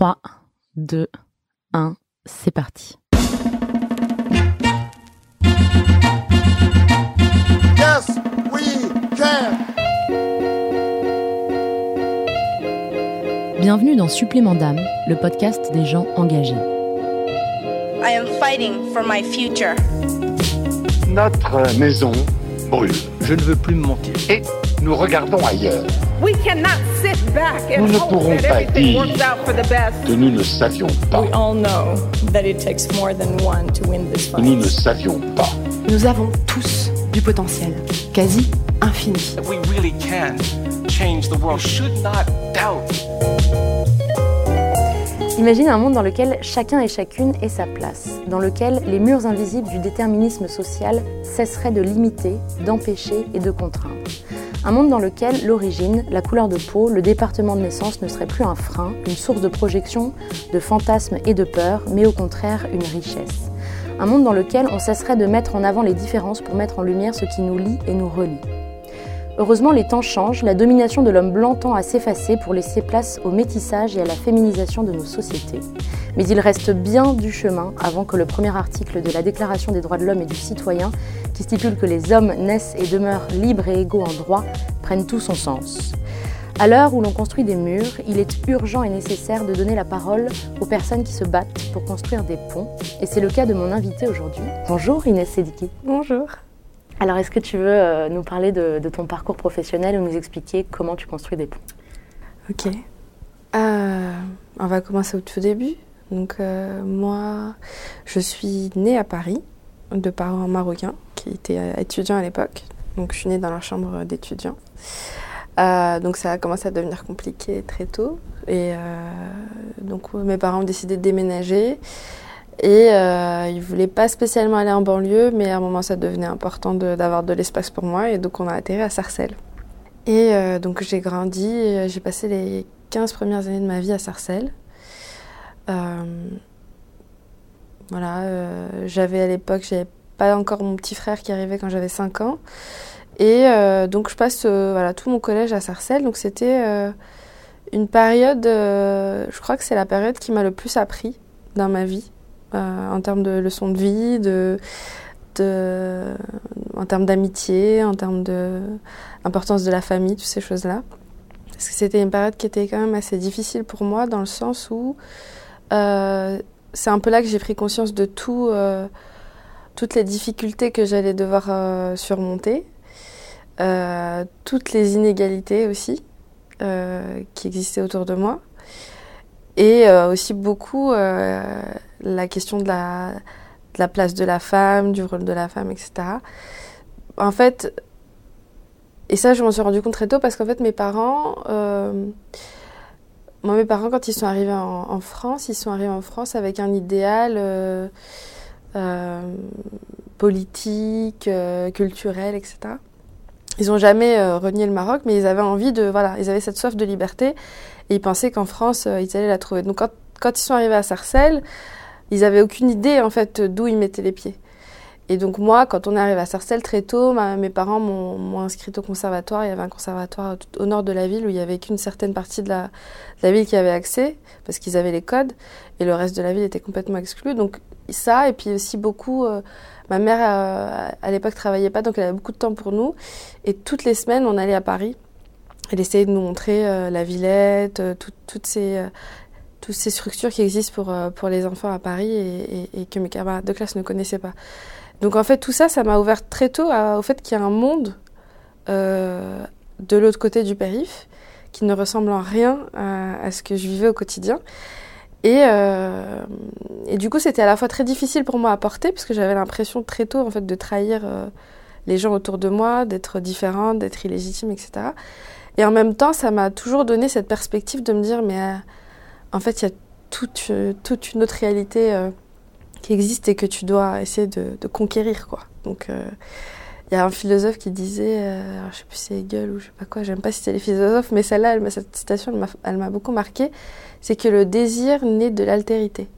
3, 2, 1, c'est parti. Yes, we can. Bienvenue dans Supplément d'âme, le podcast des gens engagés. I am fighting for my future. Notre maison brûle Je ne veux plus me mentir. et nous regardons ailleurs. We cannot sit Nous ne hope pourrons that pas everything dire works out for the best. que nous ne savions pas. We all know that it takes more than one to win this que Nous ne fight. savions pas. Nous avons tous du potentiel, quasi infini. We really can change the world. You should not doubt. Imagine un monde dans lequel chacun et chacune ait sa place, dans lequel les murs invisibles du déterminisme social cesseraient de limiter, d'empêcher et de contraindre. Un monde dans lequel l'origine, la couleur de peau, le département de naissance ne serait plus un frein, une source de projection, de fantasmes et de peur, mais au contraire une richesse. Un monde dans lequel on cesserait de mettre en avant les différences pour mettre en lumière ce qui nous lie et nous relie. Heureusement, les temps changent, la domination de l'homme blanc tend à s'effacer pour laisser place au métissage et à la féminisation de nos sociétés. Mais il reste bien du chemin avant que le premier article de la Déclaration des droits de l'homme et du citoyen, qui stipule que les hommes naissent et demeurent libres et égaux en droit, prenne tout son sens. À l'heure où l'on construit des murs, il est urgent et nécessaire de donner la parole aux personnes qui se battent pour construire des ponts. Et c'est le cas de mon invité aujourd'hui. Bonjour Inès Sediki. Bonjour. Alors, est-ce que tu veux euh, nous parler de, de ton parcours professionnel ou nous expliquer comment tu construis des ponts? Ok. Euh, on va commencer au tout début. Donc euh, moi, je suis née à Paris de parents marocains qui étaient euh, étudiants à l'époque. Donc je suis née dans leur chambre d'étudiants. Euh, donc ça a commencé à devenir compliqué très tôt. Et donc mes parents ont décidé de déménager. Et euh, ils voulaient pas spécialement aller en banlieue, mais à un moment ça devenait important d'avoir de, l'espace pour moi. Et donc on a atterri à Sarcelles. Et donc j'ai grandi, j'ai passé les 15 premières années de ma vie à Sarcelles. Euh, voilà, euh, j'avais à l'époque, j'avais pas encore mon petit frère qui arrivait quand j'avais 5 ans. Et euh, donc je passe voilà, tout mon collège à Sarcelles. Donc c'était une période, je crois que c'est la période qui m'a le plus appris dans ma vie, en termes de leçons de vie, de, de, en termes d'amitié, en termes de importance de la famille, toutes ces choses-là. Parce que c'était une période qui était quand même assez difficile pour moi, dans le sens où c'est un peu là que j'ai pris conscience de tout, euh, toutes les difficultés que j'allais devoir euh, surmonter, euh, toutes les inégalités aussi euh, qui existaient autour de moi, et euh, aussi beaucoup euh, la question de la, place de la femme, du rôle de la femme, etc. En fait, et ça, je m'en suis rendu compte très tôt parce qu'en fait, mes parents, euh, moi, mes parents, quand ils sont arrivés en, France, ils sont arrivés en France avec un idéal euh, euh, politique, euh, culturel, etc. Ils n'ont jamais renié le Maroc, mais ils avaient envie de, voilà, ils avaient cette soif de liberté et ils pensaient qu'en France, ils allaient la trouver. Donc, quand, quand ils sont arrivés à Sarcelles, ils n'avaient aucune idée, en fait, d'où ils mettaient les pieds. Et donc moi, quand on est arrivé à Sarcelles très tôt, mes parents m'ont inscrite au conservatoire. Il y avait un conservatoire au nord de la ville où il y avait qu'une certaine partie de la, ville qui avait accès parce qu'ils avaient les codes et le reste de la ville était complètement exclu. Donc ça et puis aussi beaucoup. euh, ma mère euh, à l'époque travaillait pas donc elle avait beaucoup de temps pour nous et toutes les semaines on allait à Paris. Elle essayait de nous montrer euh, la Villette, tout- toutes ces structures qui existent pour, les enfants à Paris et que mes camarades de classe ne connaissaient pas. Donc en fait, tout ça, ça m'a ouvert très tôt au fait qu'il y a un monde euh, de l'autre côté du périph qui ne ressemble en rien à, ce que je vivais au quotidien. Et, euh, et du coup, c'était à la fois très difficile pour moi à porter, parce que j'avais l'impression très tôt en fait, de trahir euh, les gens autour de moi, d'être différente, d'être illégitime, etc. Et en même temps, ça m'a toujours donné cette perspective de me dire, mais en fait, il y a toute, une autre réalité qui existe et que tu dois essayer de, de conquérir, quoi. Donc, euh, il y a un philosophe qui disait, euh, alors, je sais plus si c'est Hegel ou je sais pas quoi, j'aime pas citer les philosophes, mais celle-là, cette citation, elle m'a- beaucoup marqué, c'est que le désir naît de l'altérité.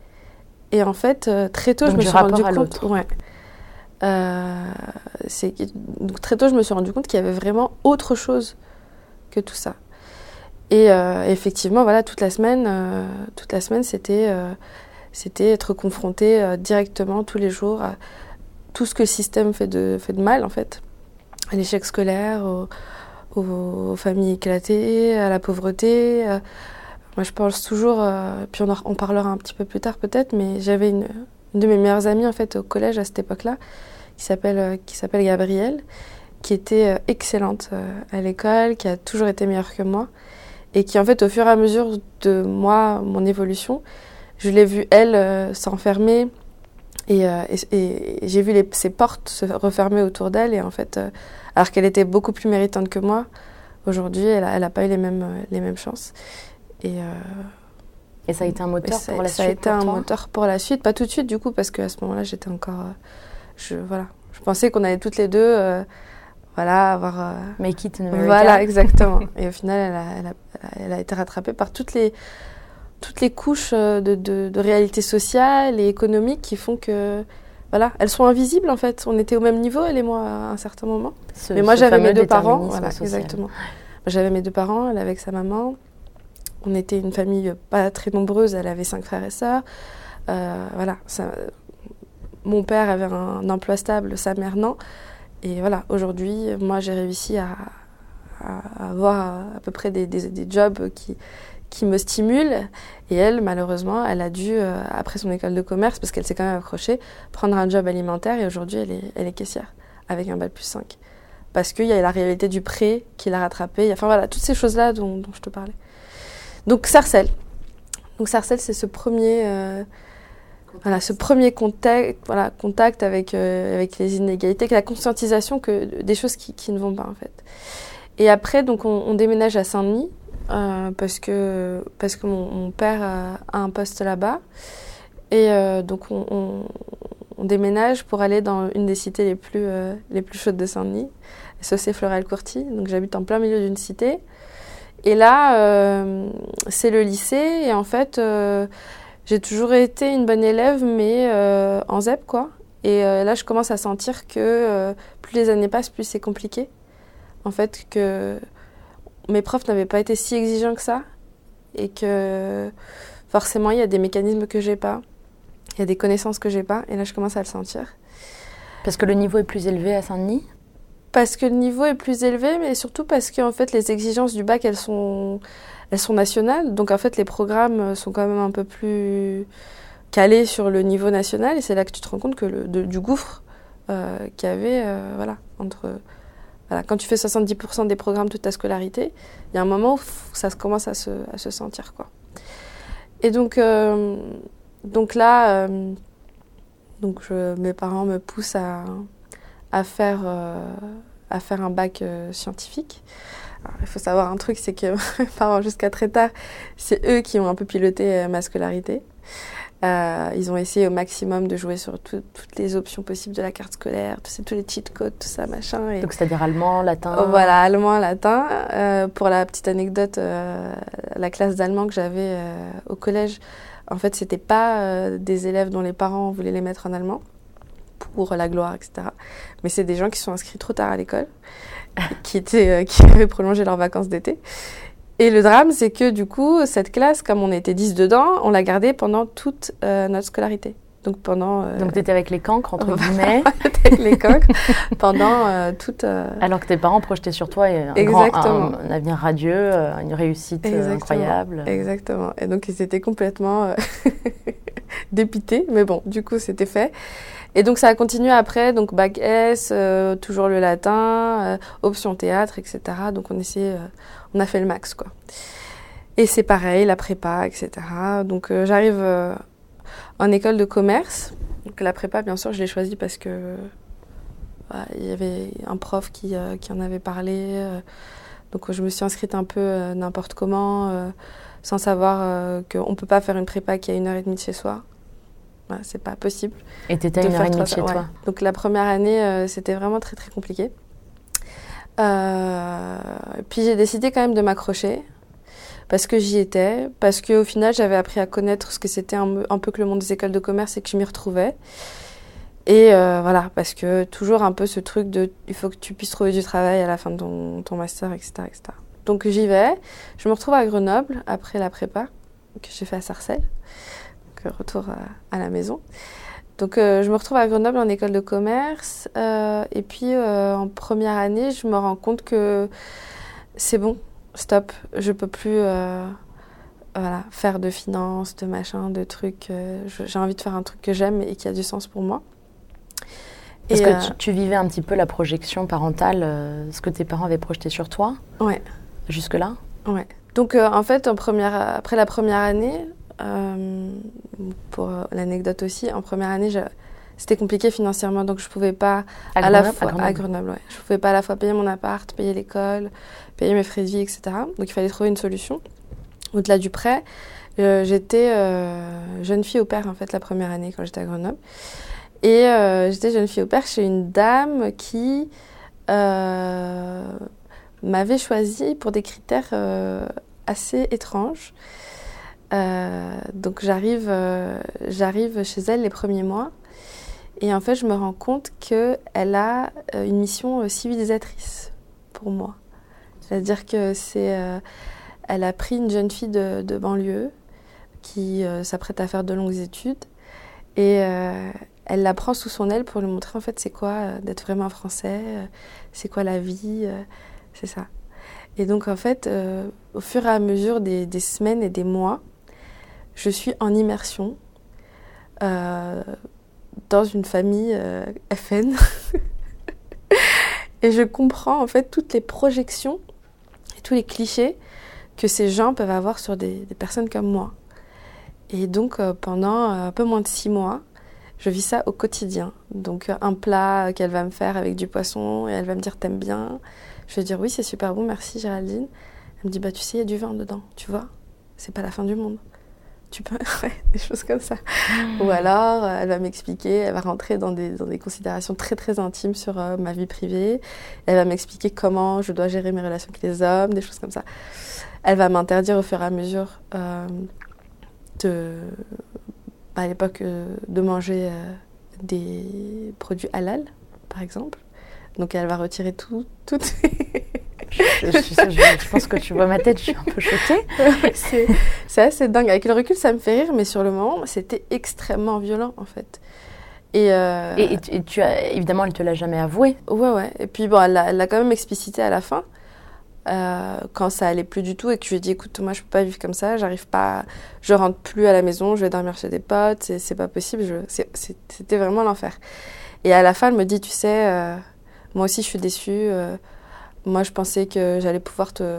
Et en fait, euh, très tôt, Donc je me suis rendu compte, ouais, Euh, donc très tôt, je me suis rendu compte qu'il y avait vraiment autre chose que tout ça. Et euh, effectivement, voilà, toute la semaine, euh, toute la semaine, c'était euh, c'était être confronté euh, directement tous les jours à tout ce que le système fait de, fait de mal, en fait. À l'échec scolaire, au- aux, familles éclatées, à la pauvreté. euh. moi, je pense toujours, euh, puis on en, parlera un petit peu plus tard peut-être, mais j'avais une, une de mes meilleures amies, en fait, au collège à cette époque-là, qui s'appelle qui s'appelle Gabrielle, qui était excellente à l'école, qui a toujours été meilleure que moi, et qui, en fait, au fur et à mesure de moi, mon évolution, je l'ai vue, elle, euh, s'enfermer, et, euh, et- et j'ai vu les- ses portes se refermer autour d'elle, et en fait, euh, alors qu'elle était beaucoup plus méritante que moi, aujourd'hui, elle n'a pas eu les mêmes, les mêmes chances. Et, euh, Et ça a été un moteur ça, pour la ça suite a été un toi moteur pour la suite, pas tout de suite du coup, parce qu'à ce moment-là, j'étais encore. euh, je, voilà. je pensais qu'on allait toutes les deux euh, voilà, avoir. Make it in America. voilà, exactement. Et au final, elle a, elle a- elle a été rattrapée par toutes les, toutes les couches euh, de, de- de réalité sociale et économique qui font que. Voilà, elles sont invisibles en fait. On était au même niveau, elle et moi, à un certain moment. Ce- Mais moi, j'avais mes deux parents. Voilà, social. exactement. J'avais mes deux parents, elle avec sa maman. On était une famille pas très nombreuse, elle avait cinq frères et sœurs. Euh, voilà, ça- mon père avait un emploi stable, sa mère non. Et voilà, aujourd'hui, moi, j'ai réussi à, à avoir à peu près des, des- des jobs qui, qui me stimulent. Et elle, malheureusement, elle a dû, euh, après son école de commerce, parce qu'elle s'est quand même accrochée, prendre un job alimentaire. Et aujourd'hui, elle est, elle est caissière, avec un bac plus 5. Parce qu'il y a la réalité du prêt qui l'a rattrapée. Enfin voilà, toutes ces choses-là dont, je te parlais. Donc, Sarcelles. Donc, Sarcelles, c'est ce premier. euh, voilà, ce premier contact, voilà, contact avec, euh, avec les inégalités, la conscientisation que, des choses qui, qui ne vont pas en fait. Et après, donc, on, déménage à Saint-Denis parce que, parce que mon, père a, un poste là-bas. Et euh, donc, on, déménage pour aller dans une des cités les plus, euh, les plus chaudes de Saint-Denis, c'est Floral-Courty. Donc, j'habite en plein milieu d'une cité. Et là, euh, c'est le lycée. Et en fait, euh, j'ai toujours été une bonne élève, mais euh, en ZEP, quoi. Et euh, là, je commence à sentir que euh, plus les années passent, plus c'est compliqué. En fait, que mes profs n'avaient pas été si exigeants que ça. Et que forcément, il y a des mécanismes que j'ai pas. Il y a des connaissances que j'ai pas. Et là, je commence à le sentir. Parce que le niveau est plus élevé à Saint-Denis? Parce que le niveau est plus élevé, mais surtout parce que en fait, les exigences du bac, elles sont, elles sont nationales. Donc en fait, les programmes sont quand même un peu plus calés sur le niveau national. Et c'est là que tu te rends compte que le, de- du gouffre euh, qu'il y avait, euh, voilà, entre. Quand tu fais 70% des programmes toute ta scolarité, il y a un moment où ça commence à se, sentir. Et donc, euh, donc là, euh, donc mes parents me poussent à, euh, faire un bac scientifique. Il faut savoir un truc, c'est que mes parents, jusqu'à très tard, c'est eux qui ont un peu piloté ma scolarité. Euh, ils ont essayé au maximum de jouer sur tout- toutes les options possibles de la carte scolaire, tous les cheat codes, tout ça, machin. Et... Donc c'est-à-dire allemand, latin Oh, Voilà, allemand, latin. Euh, pour la petite anecdote, euh, la classe d'allemand que j'avais au collège, en fait, c'était pas des élèves dont les parents voulaient les mettre en allemand pour la gloire, etc. Mais c'est des gens qui sont inscrits trop tard à l'école, qui étaient, qui avaient prolongé leurs vacances d'été. Et le drame, c'est que du coup, cette classe, comme on était 10 dedans, on l'a gardée pendant toute euh, notre scolarité. Donc pendant euh, Donc tu étais avec les cancres, entre guillemets, avec les coques, pendant euh, toute euh, alors que tes parents projetaient sur toi un, grand, Exactement. un, un avenir radieux, une réussite Exactement. incroyable. Exactement. Et donc, ils étaient complètement dépités. Mais bon, du coup, c'était fait. Et donc, ça a continué après. Donc, bac S, euh, toujours le latin, euh, option théâtre, etc. Donc, on essayait, euh, on a fait le max, quoi. Et c'est pareil, la prépa, etc. Donc, j'arrive en école de commerce. Donc, la prépa, bien sûr, je l'ai choisie parce que il y avait un prof qui, qui en avait parlé. donc, je me suis inscrite un peu n'importe comment. sans savoir qu'on ne peut pas faire une prépa qui à une heure et demie de chez soi. C'est pas possible. Et t'étais à une heure et demie chez toi. Donc la première année, euh, c'était vraiment très très compliqué. Euh, puis j'ai décidé quand même de m'accrocher parce que j'y étais, parce qu'au final j'avais appris à connaître ce que c'était un, un peu que le monde des écoles de commerce et que je m'y retrouvais. Et euh, voilà, parce que toujours un peu ce truc de il faut que tu puisses trouver du travail à la fin de ton, ton master, etc., etc. Donc j'y vais. Je me retrouve à Grenoble après la prépa que j'ai fait à Sarcelles. Donc, retour à, à la maison. Donc euh, je me retrouve à Grenoble en école de commerce. euh, et puis euh, en première année, je me rends compte que c'est bon, stop. Je peux plus euh, voilà, faire de finance, de machin, de trucs. euh, j'ai envie de faire un truc que j'aime et qui a du sens pour moi. Est-ce que euh, tu, tu vivais un petit peu la projection parentale, euh, ce que tes parents avaient projeté sur toi? Ouais. jusque-là? Ouais. Donc euh, en fait, en première, après la première année, euh, pour euh, l'anecdote aussi, en première année, c'était compliqué financièrement, donc je pouvais pas à, la Grenoble- fois Grenoble. à Grenoble, ouais. je pouvais pas à la fois payer mon appart, payer l'école, payer mes frais de vie, etc. Donc il fallait trouver une solution. Au-delà du prêt, euh, j'étais euh, jeune fille au père en fait la première année quand j'étais à Grenoble, et euh, j'étais jeune fille au père chez une dame qui m'avait choisie pour des critères assez étranges. Euh, donc j'arrive, euh, j'arrive chez elle les premiers mois et en fait je me rends compte qu'elle a euh, une mission civilisatrice pour moi. C'est-à-dire que c'est, elle a pris une jeune fille de, banlieue qui s'apprête à faire de longues études et elle la prend sous son aile pour lui montrer en fait c'est quoi d'être vraiment français, c'est quoi la vie, c'est ça. Et donc en fait, au fur et à mesure des semaines et des mois, je suis en immersion euh, dans une famille euh, FN. et je comprends en fait toutes les projections et tous les clichés que ces gens peuvent avoir sur des, personnes comme moi. Et donc euh, pendant un peu moins de six mois, je vis ça au quotidien. Donc un plat qu'elle va me faire avec du poisson et elle va me dire t'aimes bien? Je vais dire oui c'est super bon merci Géraldine. Elle me dit bah tu sais il y a du vin dedans tu vois c'est pas la fin du monde. Tu peux ouais, des choses comme ça. Ou alors euh, elle va m'expliquer, elle va rentrer dans des, dans des considérations très très intimes sur euh, ma vie privée. Elle va m'expliquer comment je dois gérer mes relations avec les hommes, des choses comme ça. Elle va m'interdire au fur et à mesure euh, de à l'époque euh, de manger des produits halal, par exemple. Donc elle va retirer tout, tout. je, pense que tu vois ma tête, je suis un peu choquée. c'est c'est assez dingue. Avec le recul, ça me fait rire, mais sur le moment, c'était extrêmement violent en fait. Et, euh, Et, et tu- et tu as, évidemment, elle te l'a jamais avoué. ouais, ouais. Et puis bon, elle l'a quand même explicité à la fin. euh, quand ça allait plus du tout et que je lui ai dit écoute moi je peux pas vivre comme ça j'arrive pas je rentre plus à la maison je vais dormir chez des potes c'est c'est pas possible je c'est- c'est- c'était vraiment l'enfer et à la fin elle me dit tu sais euh, moi aussi je suis déçue moi je pensais que j'allais pouvoir te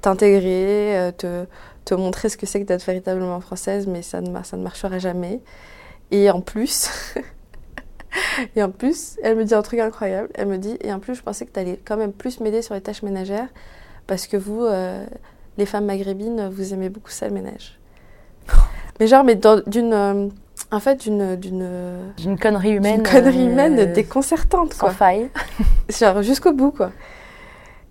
t'intégrer euh, te te montrer ce que c'est que d'être véritablement française mais ça ne ça ne marchera jamais et en plus Et en plus, elle me dit un truc incroyable. Elle me dit, et en plus, je pensais que tu allais quand même plus m'aider sur les tâches ménagères parce que vous, euh, les femmes maghrébines, vous aimez beaucoup ça, le ménage. Mais genre, mais d'une. euh, en fait, d'une. d'une connerie humaine. d'une connerie euh, humaine déconcertante, Sans quoi. faille. Genre jusqu'au bout, quoi.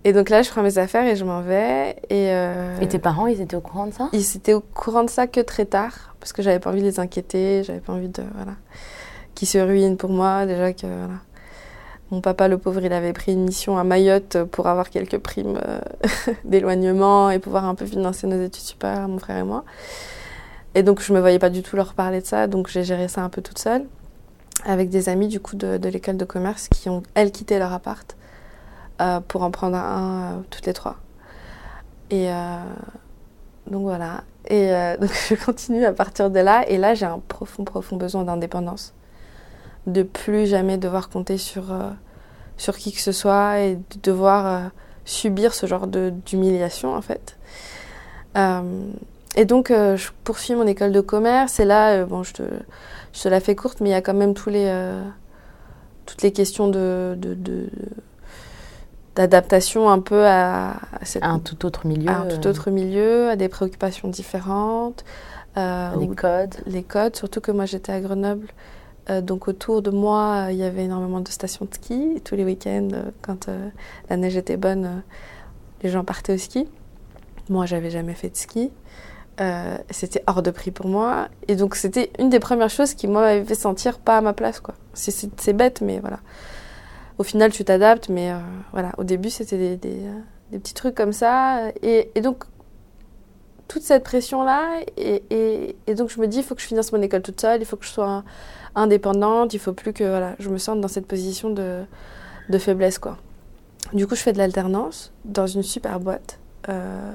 Et donc là, je prends mes affaires et je m'en vais. Et, euh, Et tes parents, ils étaient au courant de ça? Ils étaient au courant de ça que très tard, parce que j'avais pas envie de les inquiéter, j'avais pas envie de. Voilà. Qu'ils se ruinent pour moi, déjà que. Voilà. Mon papa, le pauvre, il avait pris une mission à Mayotte pour avoir quelques primes euh, d'éloignement et pouvoir un peu financer nos études supérieures, mon frère et moi. Et donc, je me voyais pas du tout leur parler de ça, donc j'ai géré ça un peu toute seule, avec des amis du coup de, de l'école de commerce qui ont, elles, quitté leur appart euh, pour en prendre un euh, toutes les trois. Et euh, donc voilà. Et donc je continue à partir de là. Et là, j'ai un profond, profond besoin d'indépendance. De plus jamais devoir compter sur, sur qui que ce soit et de devoir subir ce genre d'humiliation, en fait. Et donc, je poursuis mon école de commerce. Et là, bon, je te, je la fais courte, mais il y a quand même tous les, toutes les questions de- d'adaptation un peu à, à cette À un tout autre milieu. à un tout euh, autre milieu, à des préoccupations différentes, euh, Les codes. les codes, surtout que moi j'étais à Grenoble. Euh, donc autour de moi, euh, il y avait énormément de stations de ski. Et tous les week-ends, quand la neige était bonne, les gens partaient au ski. Moi, j'avais jamais fait de ski. C'était hors de prix pour moi. Et donc c'était une des premières choses qui moi m'avait fait sentir pas à ma place. quoi. C'est bête, mais voilà. Au final, tu t'adaptes, mais euh, voilà. Au début, c'était euh, des petits trucs comme ça. Et, donc, toute cette pression-là, et, donc je me dis, il faut que je finisse mon école toute seule, il faut que je sois indépendante, il faut plus que voilà, je me sente dans cette position de, faiblesse. quoi. Du coup, je fais de l'alternance dans une super boîte euh,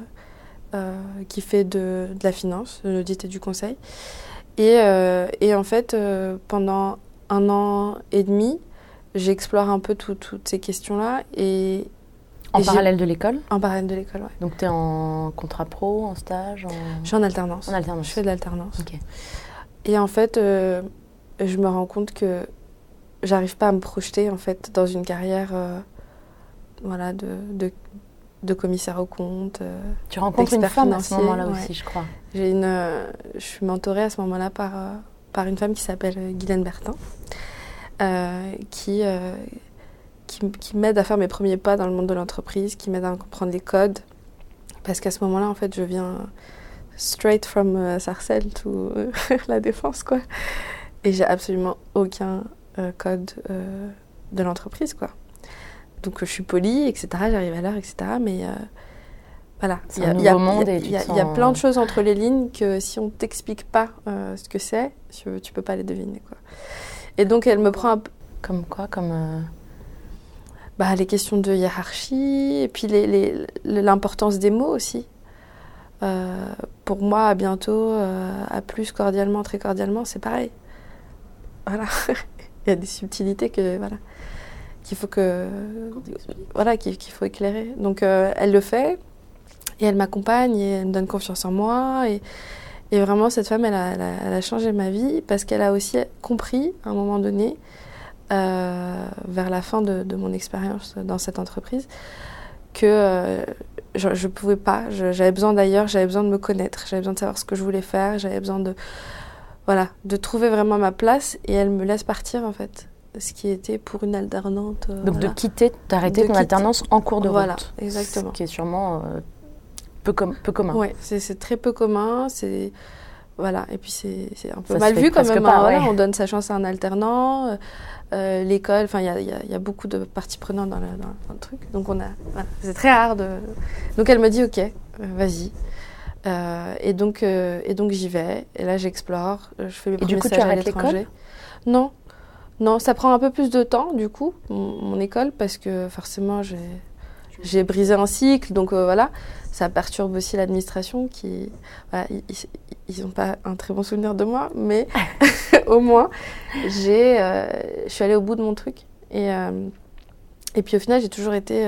qui fait de, la finance, de l'audit et du conseil. Et, en fait, pendant un an et demi, j'explore un peu tout- toutes ces questions-là. Et, En et parallèle de l'école? En parallèle de l'école, ouais. Donc tu es en contrat pro, en stage en... Je suis en alternance. En alternance. Je fais de l'alternance. Ok. Et en fait, euh, je me rends compte que j'arrive pas à me projeter en fait dans une carrière euh, voilà, de, de, de commissaire aux comptes. euh. Tu rencontres une femme à ce moment-là ouais. aussi, je crois. J'ai une, euh, je suis mentorée à ce moment-là par, euh, par une femme qui s'appelle Guylaine Bertin, qui, euh, qui, qui m'aide à faire mes premiers pas dans le monde de l'entreprise, qui m'aide à comprendre les codes. Parce qu'à ce moment-là, en fait, je viens straight from euh, Sarcelles to euh, la défense, quoi. Et j'ai absolument aucun euh, code euh, de l'entreprise, quoi. Donc euh, je suis polie, etc. J'arrive à l'heure, etc. Mais euh, voilà, il y y y a- plein de choses entre les lignes que si on t'explique pas euh, ce que c'est, tu, tu peux pas les deviner, quoi. Et donc elle me prend un peu Comme quoi Comme. euh, bah, les questions de hiérarchie et puis l'importance des mots aussi. Euh, pour moi, à bientôt, euh, à plus cordialement, très cordialement, c'est pareil. Voilà. Il y a des subtilités que voilà qu'il faut que voilà qu'il qu'il faut éclairer. Donc euh, elle le fait et elle m'accompagne et elle me donne confiance en moi et, et vraiment cette femme elle a, elle a- elle a changé ma vie parce qu'elle a aussi compris à un moment donné euh, vers la fin de, de mon expérience dans cette entreprise que euh, je ne pouvais pas. J'avais besoin d'ailleurs, j'avais besoin de me connaître, j'avais besoin de savoir ce que je voulais faire, j'avais besoin de voilà de trouver vraiment ma place et elle me laisse partir en fait. Ce qui était pour une alternante. euh, Donc voilà. de quitter, d'arrêter ton quitter. alternance en cours de Voilà, route. exactement. Ce qui est sûrement euh, peu, com- peu commun. Ouais, c'est très peu commun. C'est voilà, et puis c'est un peu Ça mal vu quand même. pas, hein, voilà, on donne sa chance à un alternant. euh, euh, L'école, enfin, il y y y a beaucoup de parties prenantes dans le, dans- dans le truc. Donc on a, voilà, c'est très rare de. Donc elle me dit ok, euh, vas-y. Euh, et donc euh, et donc j'y vais. Et là j'explore. Je fais mes Et du coup, tu arrêtes l'étranger. l'école Non, non, ça prend un peu plus de temps du coup mon, mon école parce que forcément j'ai j'ai brisé un cycle, donc euh, voilà, ça perturbe aussi l'administration qui, ils n'ont pas un très bon souvenir de moi, mais au moins, j'ai, euh, je suis allée au bout de mon truc. Et, euh, et puis au final, j'ai toujours été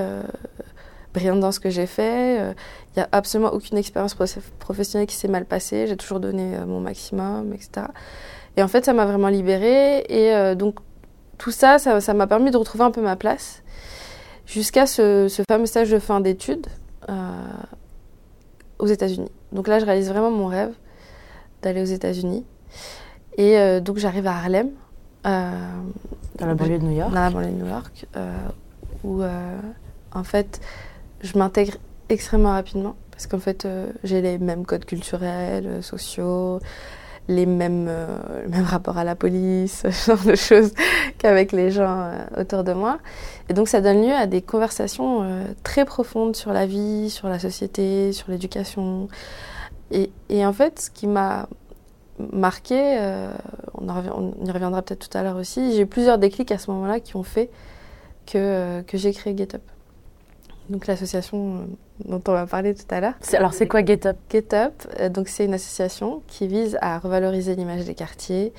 brillante dans ce que j'ai fait. Il n'y a absolument aucune expérience pro- professionnelle qui s'est mal passée. J'ai toujours donné mon maximum, etc. Et en fait, ça m'a vraiment libérée. Et donc, tout ça ça m'a permis de retrouver un peu ma place jusqu'à ce, ce fameux stage de fin d'études euh, aux États-Unis. Donc là, je réalise vraiment mon rêve d'aller aux États-Unis. Et euh, donc, j'arrive à Harlem, euh, Dans la banlieue de New York. dans la banlieue de New York, euh, où en fait, je m'intègre extrêmement rapidement parce qu'en fait, j'ai les mêmes codes culturels, sociaux, les mêmes, euh, le à la police, ce genre de choses qu'avec les gens euh, autour de moi. Et donc, ça donne lieu à des conversations euh, très profondes sur la vie, sur la société, sur l'éducation. Et, et en fait, ce qui m'a marqué, euh, on, y reviendra peut-être tout à l'heure aussi, j'ai eu plusieurs déclics à ce moment-là qui ont fait que, que j'ai créé GetUp. Donc l'association euh, dont on va parler tout à l'heure. Alors, c'est quoi Get Up? GetUp, euh, donc c'est une association qui vise à revaloriser l'image des quartiers,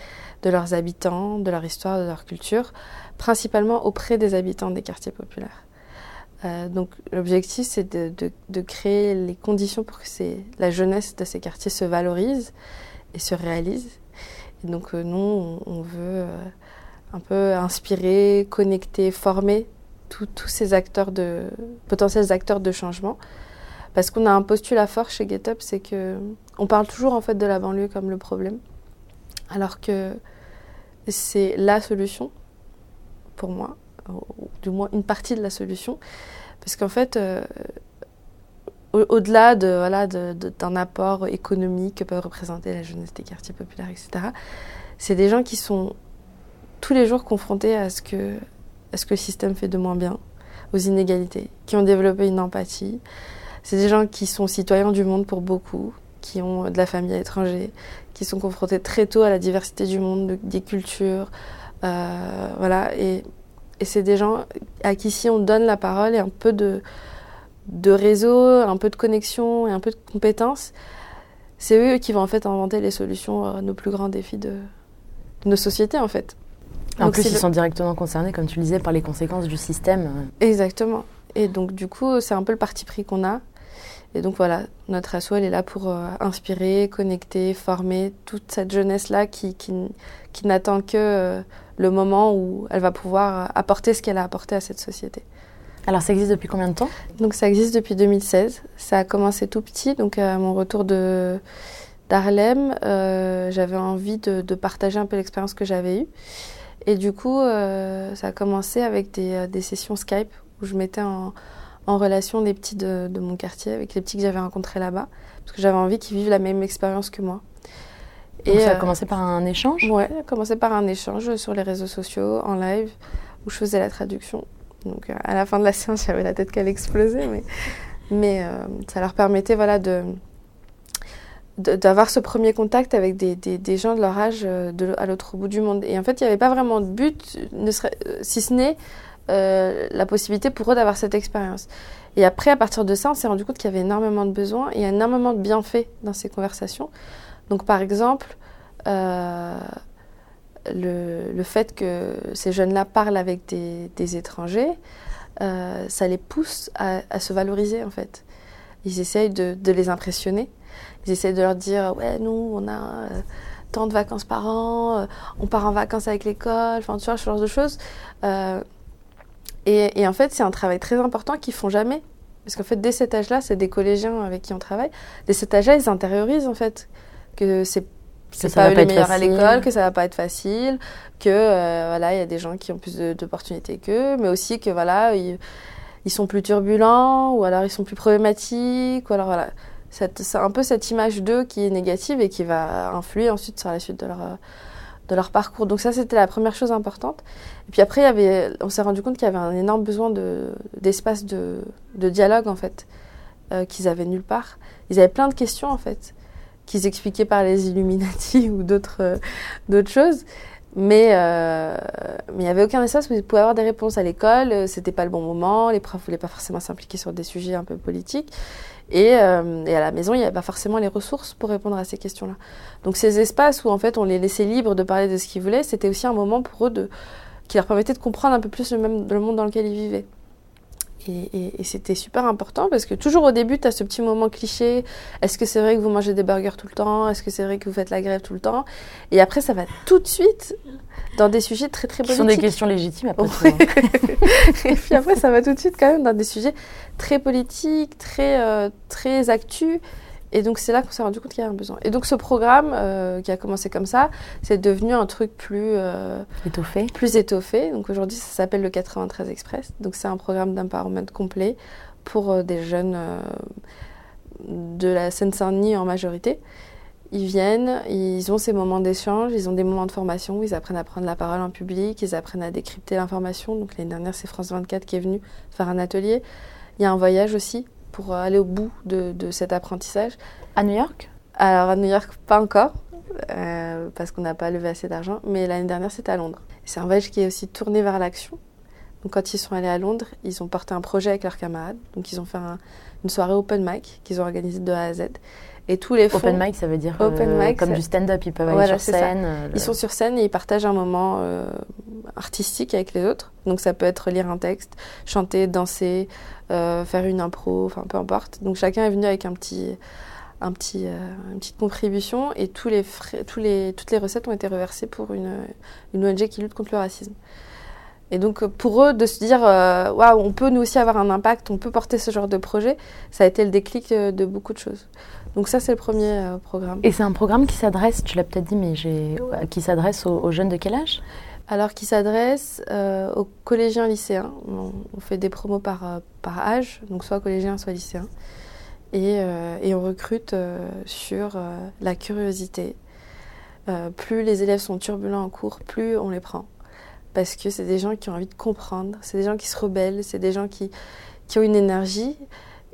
de leurs habitants, de leur histoire, de leur culture, principalement auprès des habitants des quartiers populaires. Euh, donc l'objectif, c'est de, de- de créer les conditions pour que la jeunesse de ces quartiers se valorise et se réalise. Et donc euh, nous, on, on veut un peu inspirer, connecter, former tous- ces acteurs de potentiels acteurs de changement. Parce qu'on a un postulat fort chez GetUp, c'est que on parle toujours en fait de la banlieue comme le problème, alors que c'est la solution pour moi, ou du moins une partie de la solution, parce qu'en fait, euh, au- au-delà de voilà d'un apport économique que peut représenter la jeunesse des quartiers populaires, etc., c'est des gens qui sont tous les jours confrontés à ce que à ce que le système fait de moins bien, aux inégalités, qui ont développé une empathie? C'est des gens qui sont citoyens du monde pour beaucoup, qui ont de la famille à l'étranger, qui sont confrontés très tôt à la diversité du monde, des cultures. Euh, voilà, et, c'est des gens à qui si on donne la parole et un peu de, de réseau, un peu de connexion et un peu de compétences, c'est eux qui vont en fait inventer les solutions à nos plus grands défis de, de nos sociétés en fait. En Donc, plus, ils le- sont directement concernés, comme tu le disais, par les conséquences du système. Exactement. Et donc, du coup, c'est un peu le parti pris qu'on a. Et donc, voilà, notre asso, elle est là pour euh, inspirer, connecter, former toute cette jeunesse-là qui, qui, qui n'attend que euh, le moment où elle va pouvoir euh, apporter ce qu'elle a apporté à cette société. Alors, ça existe depuis combien de temps? Donc, ça existe depuis 2016. Ça a commencé tout petit. Donc, à mon retour de d'Harlem, euh, j'avais envie de, de partager un peu l'expérience que j'avais eue. Et du coup, euh, ça a commencé avec des, euh, des sessions Skype où je mettais en, en relation les petits de, de mon quartier avec les petits que j'avais rencontrés là-bas. Parce que j'avais envie qu'ils vivent la même expérience que moi. Donc, Ça a euh, commencé par un échange? Ouais, ça a commencé par un échange sur les réseaux sociaux, en live, où je faisais la traduction. Donc à la fin de la séance, j'avais la tête qui allait exploser, mais, mais euh, ça leur permettait voilà, de- d'avoir ce premier contact avec des, des, des gens de leur âge euh, à l'autre bout du monde. Et en fait, il n'y avait pas vraiment de but, ne serait, euh, si ce n'est euh, la possibilité pour eux d'avoir cette expérience. Et après, à partir de ça, on s'est rendu compte qu'il y avait énormément de besoins et énormément de bienfaits dans ces conversations. Donc, par exemple, le, le fait que ces jeunes-là parlent avec des, des étrangers, ça les pousse à, à se valoriser en fait. Ils essayent de, de les impressionner. Ils essayent de leur dire ouais nous on a euh, tant de vacances par an, euh, on part en vacances avec l'école, enfin tu vois ce genre de choses. Euh, et, et en fait c'est un travail très important qu'ils font jamais. Parce qu'en fait dès cet âge-là, c'est des collégiens avec qui on travaille. Dès cet âge-là, ils intériorisent en fait que c'est pas pas les meilleurs à l'école, que ça va pas être facile, que euh, voilà, il y a des gens qui ont plus d'opportunités qu'eux, mais aussi que voilà, ils, ils sont plus turbulents, ou alors ils sont plus problématiques, ou alors voilà. Cette- un peu cette image d'eux qui est négative et qui va influer ensuite sur la suite de leur, euh, parcours. Donc ça, c'était la première chose importante. Et puis après, on s'est rendu compte qu'il y avait un énorme besoin de- d'espace de, dialogue, en fait, euh, qu'ils avaient nulle part. Ils avaient plein de questions, en fait qu'ils expliquaient par les Illuminati ou d'autres euh, d'autres choses. Mais il n'y avait aucun espace où ils pouvaient avoir des réponses à l'école. C'était pas le bon moment. Les profs voulaient pas forcément s'impliquer sur des sujets un peu politiques. Et, euh, et à la maison, il n'y avait pas forcément les ressources pour répondre à ces questions-là. Donc ces espaces où en fait on les laissait libres de parler de ce qu'ils voulaient, c'était aussi un moment pour eux de, qui leur permettait de comprendre un peu plus le, même, le monde dans lequel ils vivaient. Et, et- et c'était super important parce que toujours au début, tu as ce petit moment cliché. Est-ce que c'est vrai que vous mangez des burgers tout le temps? Est-ce que c'est vrai que vous faites la grève tout le temps? Et après, ça va tout de suite dans des sujets très très politiques. sont des questions légitimes après tout, Ouais. hein. et puis après, ça va tout de suite quand même dans des sujets très politiques, très, euh, très actus. Et donc, c'est là qu'on s'est rendu compte qu'il y avait un besoin. Et donc, ce programme euh, qui a commencé comme ça, c'est devenu un truc plus, euh, Étoffé. plus étoffé. Donc, aujourd'hui, ça s'appelle le 93 Express. Donc, c'est un programme d'empowerment complet pour euh, des jeunes euh, de la Seine-Saint-Denis en majorité. Ils viennent, ils ont ces moments d'échange, ils ont des moments de formation où ils apprennent à prendre la parole en public, ils apprennent à décrypter l'information. Donc l'année dernière, c'est France 24 qui est venu faire un atelier. Il y a un voyage aussi pour aller au bout de, de cet apprentissage. À New York? Alors à New York, pas encore, euh, parce qu'on n'a pas levé assez d'argent, mais l'année dernière, c'était à Londres. C'est un voyage qui est aussi tourné vers l'action. Donc quand ils sont allés à Londres, ils ont porté un projet avec leurs camarades. Donc ils ont fait un- une soirée open mic qu'ils ont organisée de A à Z. Et tous les fonds, Open mic, ça veut dire Open euh, mic, comme du stand-up, ils peuvent aller Voilà, sur c'est ça. scène. euh, Ils sont sur scène et ils partagent un moment euh, artistique avec les autres. Donc ça peut être lire un texte, chanter, danser, euh, faire une impro, enfin peu importe. Donc chacun est venu avec un petit, un petit, une petite contribution et tous les frais, tous les, toutes les recettes ont été reversées pour une, une ONG qui lutte contre le racisme. Et donc euh, pour eux de se dire euh, waouh on peut nous aussi avoir un impact, on peut porter ce genre de projet, ça a été le déclic euh, de beaucoup de choses. Donc ça c'est le premier euh, programme. Et c'est un programme qui s'adresse, tu l'as peut-être dit, mais j'ai, qui s'adresse aux, aux jeunes de quel âge? Alors, qui s'adresse euh, aux collégiens lycéens. On, on fait des promos par, euh, par âge, donc soit collégiens, soit lycéens. Et, et on recrute sur la curiosité. Plus les élèves sont turbulents en cours, plus on les prend. Parce que c'est des gens qui ont envie de comprendre, c'est des gens qui se rebellent, c'est des gens qui, qui ont une énergie.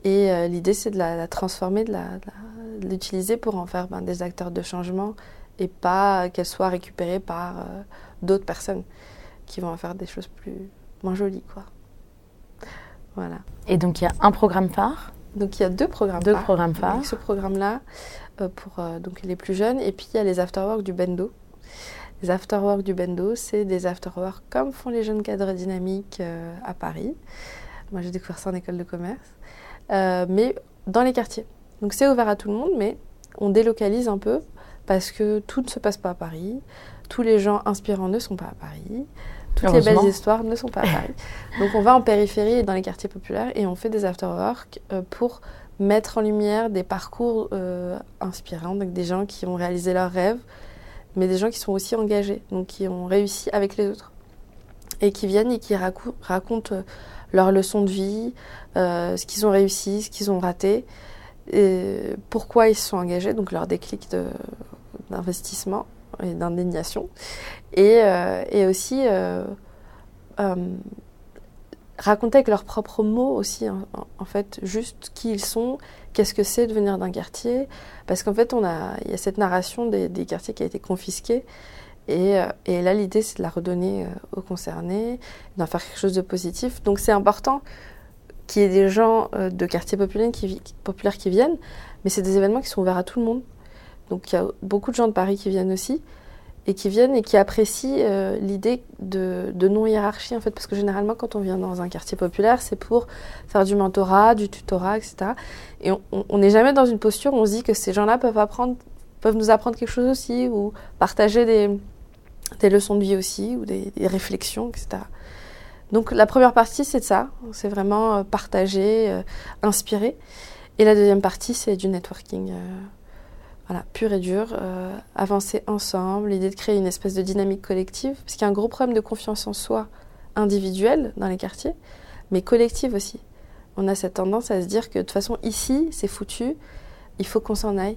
Et euh, l'idée, c'est de la, la transformer, de l'utiliser pour en faire ben, des acteurs de changement et pas qu'elle soit récupérée par euh, d'autres personnes qui vont en faire des choses plus moins jolies, quoi. Voilà. Et donc il y a un programme phare, Donc il y a deux programmes deux phares. programmes phares. Ce programme-là euh, pour euh, donc les plus jeunes. Et puis il y a les afterwork du Bendo. Les afterwork du Bendo, c'est des afterwork comme font les jeunes cadres dynamiques euh, à Paris. Moi j'ai découvert ça en école de commerce. Euh, mais dans les quartiers. Donc c'est ouvert à tout le monde, mais on délocalise un peu parce que tout ne se passe pas à Paris. Tous les gens inspirants ne sont pas à Paris. Toutes les belles histoires ne sont pas à Paris. Donc on va en périphérie et dans les quartiers populaires et on fait des afterwork euh, pour mettre en lumière des parcours inspirants, donc des gens qui ont réalisé leurs rêves, mais des gens qui sont aussi engagés, donc qui ont réussi avec les autres. Et qui viennent et qui racontent euh, leurs leçons de vie, euh, ce qu'ils ont réussi, ce qu'ils ont raté, et pourquoi ils se sont engagés, donc leur déclic d'investissement et d'indignation, et, euh, et aussi raconter avec leurs propres mots aussi, en, en- fait, juste qui ils sont, qu'est-ce que c'est de venir d'un quartier, parce qu'en fait, on a, il y a cette narration des, quartiers qui a été confisquée, et, euh, et là, l'idée, c'est de la redonner euh, aux concernés, d'en faire quelque chose de positif. Donc, c'est important qu'il y ait des gens euh, de quartiers populaires qui, populaires qui viennent, mais c'est des événements qui sont ouverts à tout le monde. Donc, il y a beaucoup de gens de Paris qui viennent aussi, et qui viennent et qui apprécient euh, l'idée de, non-hiérarchie, en fait, parce que généralement, quand on vient dans un quartier populaire, c'est pour faire du mentorat, du tutorat, etc. Et on- n'est jamais dans une posture où on se dit que ces gens-là peuvent peuvent nous apprendre quelque chose aussi, ou partager des, leçons de vie aussi, ou des, réflexions, etc. Donc la première partie, c'est de ça, c'est vraiment euh, partager, euh, inspirer. Et la deuxième partie, c'est du networking. Voilà, pur et dur, euh, avancer ensemble, l'idée de créer une espèce de dynamique collective, parce qu'il y a un gros problème de confiance en soi individuelle dans les quartiers, mais collective aussi. On a cette tendance à se dire que de toute façon, ici, c'est foutu, il faut qu'on s'en aille,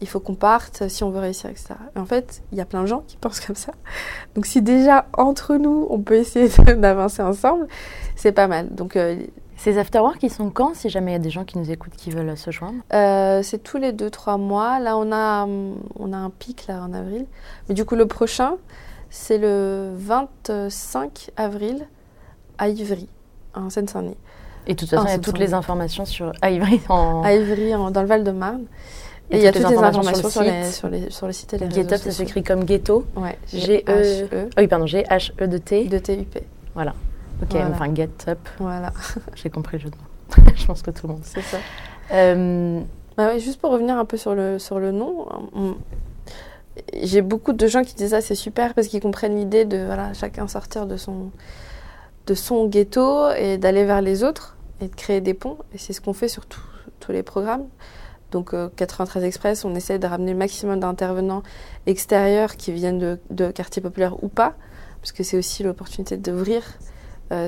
il faut qu'on parte si on veut réussir, etc. Et en fait, il y a plein de gens qui pensent comme ça. Donc si déjà, entre nous, on peut essayer d'avancer ensemble, c'est pas mal. Donc euh, Ces afterworks, ils sont quand Si jamais il y a des gens qui nous écoutent qui veulent se joindre? Euh, c'est tous les 2-3 mois. Là, on a, on a un pic là, en avril. Mais du coup, le prochain, c'est le 25 avril à Ivry, en Seine-Saint-Denis. Et de toute façon, Ah, il y a toutes les informations sur ah, Ivry en À Ivry, en- dans le Val-de-Marne. Et il y a toutes les informations sur le site. sur, les, sur et les réseaux GitHub, ça s'écrit comme ghetto. Ouais, G-E. G-H-E Ah oui, pardon, G-H-E-D-T. de TUP. Voilà. Ok, Voilà. enfin get up. Voilà, J'ai compris le jeu de mots. Je pense que tout le monde sait. ça. Euh, Bah ouais, juste pour revenir un peu sur le, sur le nom, on- j'ai beaucoup de gens qui disent ça, c'est super parce qu'ils comprennent l'idée de voilà, chacun sortir de son, de son ghetto et d'aller vers les autres et de créer des ponts. Et c'est ce qu'on fait sur tous tous les programmes. Donc euh, 93 Express, on essaie de ramener le maximum d'intervenants extérieurs qui viennent de, de quartiers populaires ou pas, parce que c'est aussi l'opportunité d'ouvrir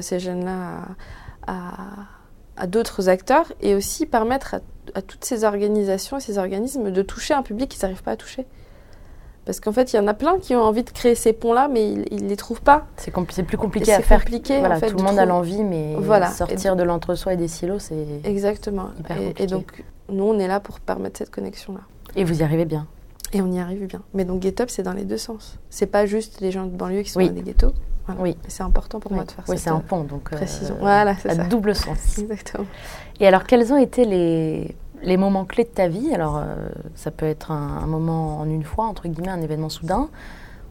ces jeunes-là à, à- à d'autres acteurs et aussi permettre à, à toutes ces organisations et ces organismes de toucher un public qu'ils n'arrivent pas à toucher. Parce qu'en fait, il y en a plein qui ont envie de créer ces ponts-là, mais ils ne les trouvent pas. c'est compli- plus compliqué à c'est faire. compliqué, voilà, en fait, tout le monde a l'envie, mais Voilà. sortir de l'entre-soi et des silos, c'est. Exactement. Hyper Et, et donc, nous, on est là pour permettre cette connexion-là. Et vous y arrivez bien. Et on y arrive bien. Mais donc, Get Up, c'est dans les deux sens. C'est pas juste les gens de banlieue qui sont Oui. dans des ghettos. Voilà. Oui. C'est important pour moi Oui, de faire Oui, cette c'est un euh, pont, donc. euh, précision. Voilà, c'est ça. double sens. Exactement. Et alors, quels ont été les, les moments clés de ta vie? Alors, euh, ça peut être un, un moment en une fois, entre guillemets, un événement soudain,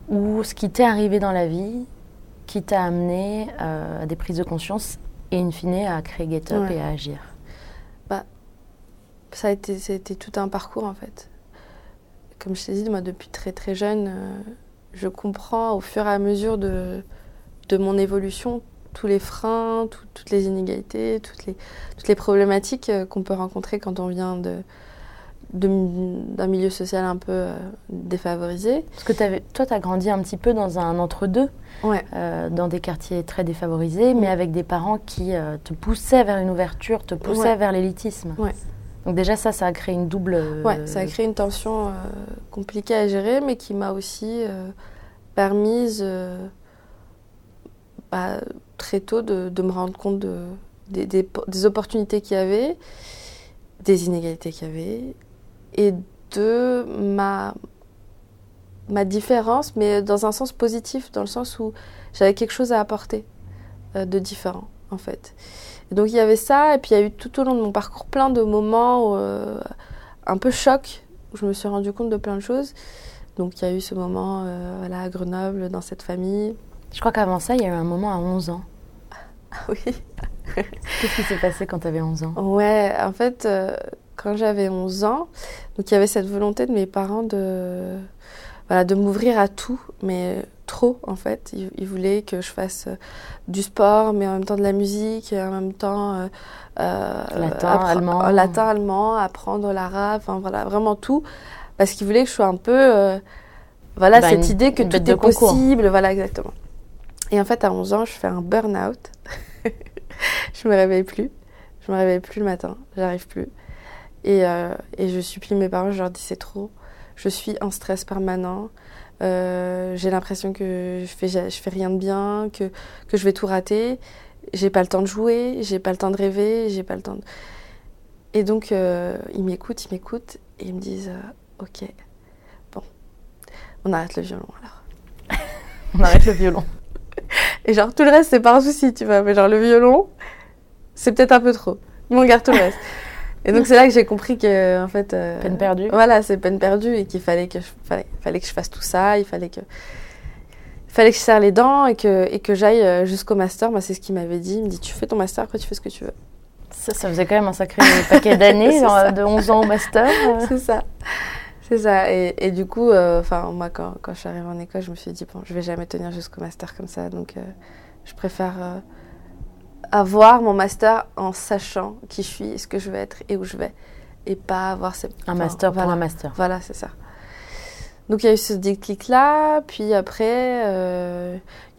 ou ce qui t'est arrivé dans la vie, qui t'a amené euh, à des prises de conscience et, in fine, à créer Get Up Ouais. et à agir? ça a été, tout un parcours en fait. Comme je t'ai dit, moi depuis très très jeune, je comprends au fur et à mesure de, de mon évolution tous les freins, tout- toutes les inégalités, toutes les, toutes les problématiques euh, qu'on peut rencontrer quand on vient de, d'un milieu social un peu euh, défavorisé. Parce que toi, tu as grandi un petit peu dans un entre-deux, Ouais. euh, dans des quartiers très défavorisés, mais avec des parents qui euh, te poussaient vers une ouverture, te poussaient Ouais. vers l'élitisme. Ouais. Donc déjà, ça, ça a créé une double... Ouais, ça a créé une tension compliquée à gérer, mais qui m'a aussi permise très tôt de, me rendre compte de, des, opportunités qu'il y avait, des inégalités qu'il y avait, et de ma, différence, mais dans un sens positif, dans le sens où j'avais quelque chose à apporter euh, de différent, en fait. Donc il y avait ça, et puis il y a eu tout au long de mon parcours plein de moments euh, un peu choc, où je me suis rendu compte de plein de choses. Donc il y a eu ce moment euh, à Grenoble, dans cette famille. Je crois qu'avant ça, il y a eu un moment à 11 ans. Ah oui. Qu'est-ce qui s'est passé quand tu avais 11 ans? Ouais, en fait, euh, quand j'avais 11 ans, donc il y avait cette volonté de mes parents de, voilà, de m'ouvrir à tout, mais trop en fait. Ils, ils voulaient que je fasse euh, du sport, mais en même temps de la musique, et en même temps euh, euh, Latin, allemand. euh, latin, allemand, apprendre l'arabe, enfin voilà, vraiment tout, parce qu'ils voulaient que je sois un peu, voilà, Bah, cette une- idée que tout est possible, voilà exactement. Et en fait, à 11 ans, je fais un burn-out. je me réveille plus. Je me réveille plus le matin. J'arrive plus. Et, euh, et je supplie mes parents. Je leur dis c'est trop. Je suis en stress permanent. Euh, j'ai l'impression que je fais, je fais rien de bien, que, que je vais tout rater. J'ai pas le temps de jouer. J'ai pas le temps de rêver. J'ai pas le temps de... Et donc, euh, ils m'écoutent, ils m'écoutent. Et ils me disent ok, bon, on arrête le violon alors. On arrête le violon. Et genre, tout le reste, c'est pas un souci, tu vois. Mais genre, le violon, c'est peut-être un peu trop. Mais on garde tout le reste. Et donc, c'est là que j'ai compris que, en fait. euh, Peine perdue. Voilà, c'est peine perdue et qu'il fallait que, je, fallait, fallait que je fasse tout ça. Il fallait que. Il fallait que je serre les dents et que, et que j'aille euh, jusqu'au master. Moi, c'est ce qu'il m'avait dit. Il me dit Tu fais ton master, après, tu fais ce que tu veux. Ça, ça faisait quand même un sacré paquet d'années, de 11 ans au master. euh. C'est ça. C'est ça. Et, et du coup, euh, enfin, moi, quand, quand je suis arrivée en école, je me suis dit, bon, je vais jamais tenir jusqu'au master comme ça. Donc, euh, je préfère euh, avoir mon master en sachant qui je suis, ce que je vais être et où je vais. Et pas avoir ce... Un master pour voilà. un master. Voilà, c'est ça. Donc il y a eu ce déclic-là, puis après,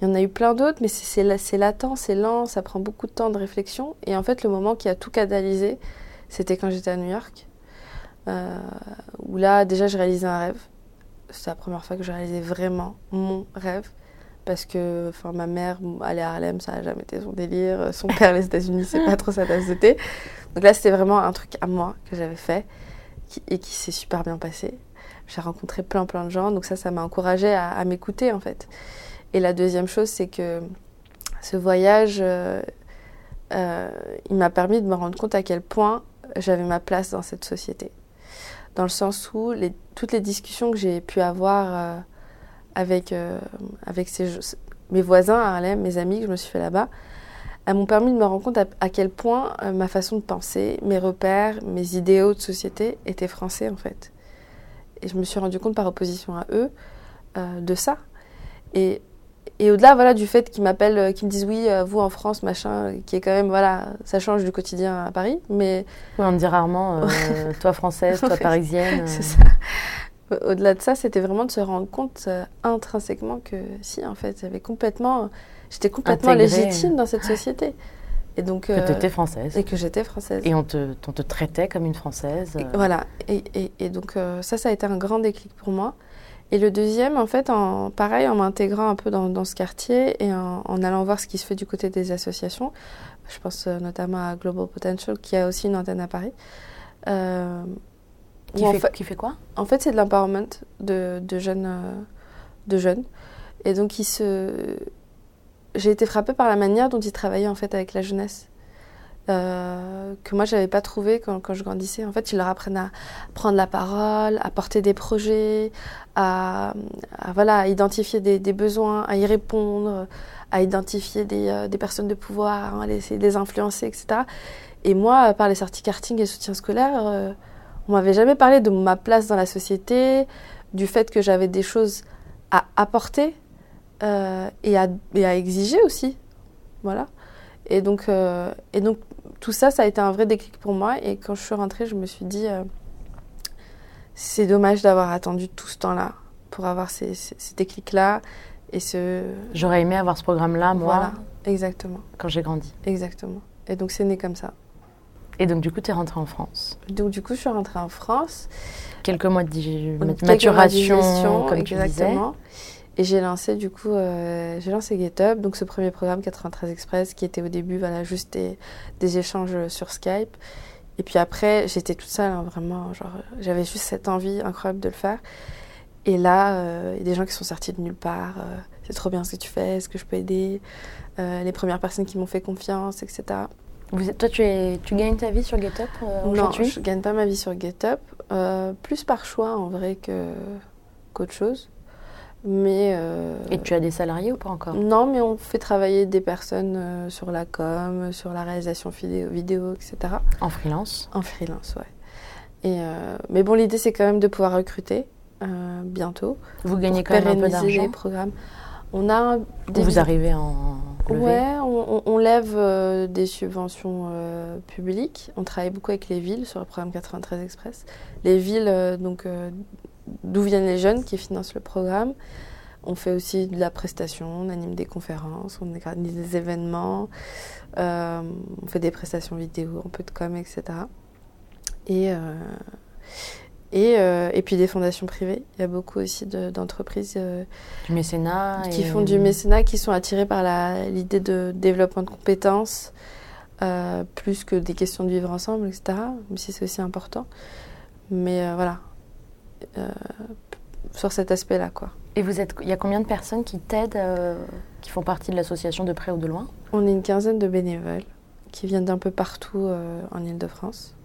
il y en a eu plein d'autres, mais c'est- c'est la- c'est latent, c'est lent, ça prend beaucoup de temps de réflexion. Et en fait, le moment qui a tout catalysé, c'était quand j'étais à New York, où là, déjà, je réalisais un rêve. C'était la première fois que je réalisais vraiment mon rêve. Parce que enfin, ma mère, aller à Harlem, ça n'a jamais été son délire. Son père, les États-Unis, c'est pas trop sa tasse de thé. Donc là, c'était vraiment un truc à moi que j'avais fait qui- et qui s'est super bien passé. J'ai rencontré plein plein de gens, donc ça, ça m'a encouragée à, à m'écouter en fait. Et la deuxième chose, c'est que ce voyage, euh, euh, il m'a permis de me rendre compte à quel point j'avais ma place dans cette société. Dans le sens où toutes les discussions que j'ai pu avoir euh, avec, euh, avec mes voisins à Harlem, mes amis que je me suis fait là-bas, elles m'ont permis de me rendre compte à, quel point euh, ma façon de penser, mes repères, mes idéaux de société étaient français en fait. Et je me suis rendu compte par opposition à eux de ça. Et, et au-delà voilà, du fait qu'ils m'appellent, euh, qu'ils me disent oui, euh, vous en France, machin, euh, qui est quand même, voilà, ça change du quotidien à Paris, mais Oui, on dit rarement, euh, toi française, toi parisienne. c'est ça. Au- Au-delà de ça, c'était vraiment de se rendre compte euh, intrinsèquement que si, en fait, j'avais complètement, j'étais complètement Intégrée. légitime dans cette société. Et donc, Que tu étais française. et que j'étais française. Et on te, on te traitait comme une française. Et. Voilà. Et, et- et donc, ça, ça a été un grand déclic pour moi. Et le deuxième, en fait, en, pareil, en m'intégrant un peu dans, dans ce quartier et en, en allant voir ce qui se fait du côté des associations, je pense euh, notamment à Global Potential, qui a aussi une antenne à Paris. euh, Qui, fait, fait- qui fait quoi? en fait, c'est de l'empowerment de, de jeunes, euh, de jeunes. Et donc, ils se... j'ai été frappée par la manière dont ils travaillaient en fait avec la jeunesse. euh, que moi, je n'avais pas trouvé quand, quand je grandissais. En fait, ils leur apprennent à prendre la parole, à porter des projets, à, voilà, identifier des, besoins, à y répondre, à identifier des, euh, personnes de pouvoir, à essayer de les influencer, etc. Et moi, par les sorties karting et soutien scolaire, euh, on m'avait jamais parlé de ma place dans la société, du fait que j'avais des choses à apporter euh, et, à, et à exiger aussi. Voilà. Et donc, euh, et donc, tout ça, ça a été un vrai déclic pour moi. Et quand je suis rentrée, je me suis dit, c'est dommage d'avoir attendu tout ce temps-là pour avoir ces, ces, ces déclics-là. Et ce. J'aurais aimé avoir ce programme-là, moi, Voilà, exactement, quand j'ai grandi. exactement. Et donc, c'est né comme ça. Et donc, du coup, tu es rentrée en France. Donc, du coup, je suis rentrée en France. Quelques mois de Quelques maturation, mois de digestion, comme tu disais. exactement. Et j'ai lancé du coup, euh, j'ai lancé GetUp, donc ce premier programme 93 Express qui était au début voilà, juste des, des échanges sur Skype. Et puis après, j'étais toute seule, hein, vraiment, genre, j'avais juste cette envie incroyable de le faire. Et là, euh, il y a des gens qui sont sortis de nulle part. euh, c'est trop bien ce que tu fais, est-ce que je peux aider Euh, Les premières personnes qui m'ont fait confiance, etc. Vous êtes- toi, tu, es, tu gagnes ta vie sur GetUp euh, non, je gagne pas ma vie sur GetUp, euh, plus par choix en vrai que qu'autre chose. Mais euh, Et tu as des salariés ou pas encore? Non, mais on fait travailler des personnes euh, sur la com, sur la réalisation vidéo, vidéo etc. En freelance? En freelance, ouais. Et euh, mais bon, l'idée c'est quand même de pouvoir recruter bientôt. Vous gagnez quand même un peu d'argent les programmes. On a des Vous arrivez en Ouais, on, on- on lève des subventions publiques. On travaille beaucoup avec les villes sur le programme 93 Express. Les villes, donc d'où viennent les jeunes qui financent le programme. On fait aussi de la prestation, on anime des conférences, on organise des événements, euh, on fait des prestations vidéo, un peu de com, etc. Et, euh, et, euh, et puis des fondations privées. Il y a beaucoup aussi de- d'entreprises euh, Du mécénat qui et- font du mécénat, qui sont attirés par l'idée de développement de compétences, euh, plus que des questions de vivre ensemble, etc. Même si c'est aussi important. Mais euh, voilà, Euh, sur cet aspect-là, quoi. Et vous êtes, il y a combien de personnes qui t'aident, euh, qui font partie de l'association de près ou de loin? On est une quinzaine de bénévoles qui viennent d'un peu partout euh, en Ile-de-France.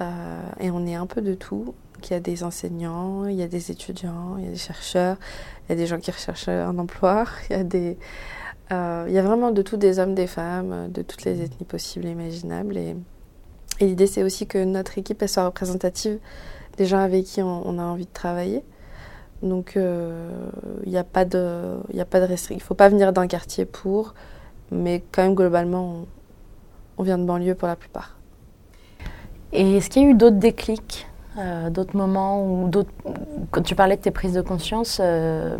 Euh, et on est un peu de tout. Il y a des enseignants, il y a des étudiants, il y a des chercheurs, il y a des gens qui recherchent un emploi, il y a des... euh, il y a vraiment de tout, des hommes, des femmes, euh, de toutes les ethnies possibles et imaginables. Et, et l'idée, c'est aussi que notre équipe elle soit représentative des gens avec qui on, on a envie de travailler. Donc, euh, il n'y a pas de, il y a pas de restriction. Il ne faut pas venir d'un quartier pour, mais quand même, globalement, on, on vient de banlieue pour la plupart. Et est-ce qu'il y a eu d'autres déclics, euh, d'autres moments ou d'autres. Quand tu parlais de tes prises de conscience, euh,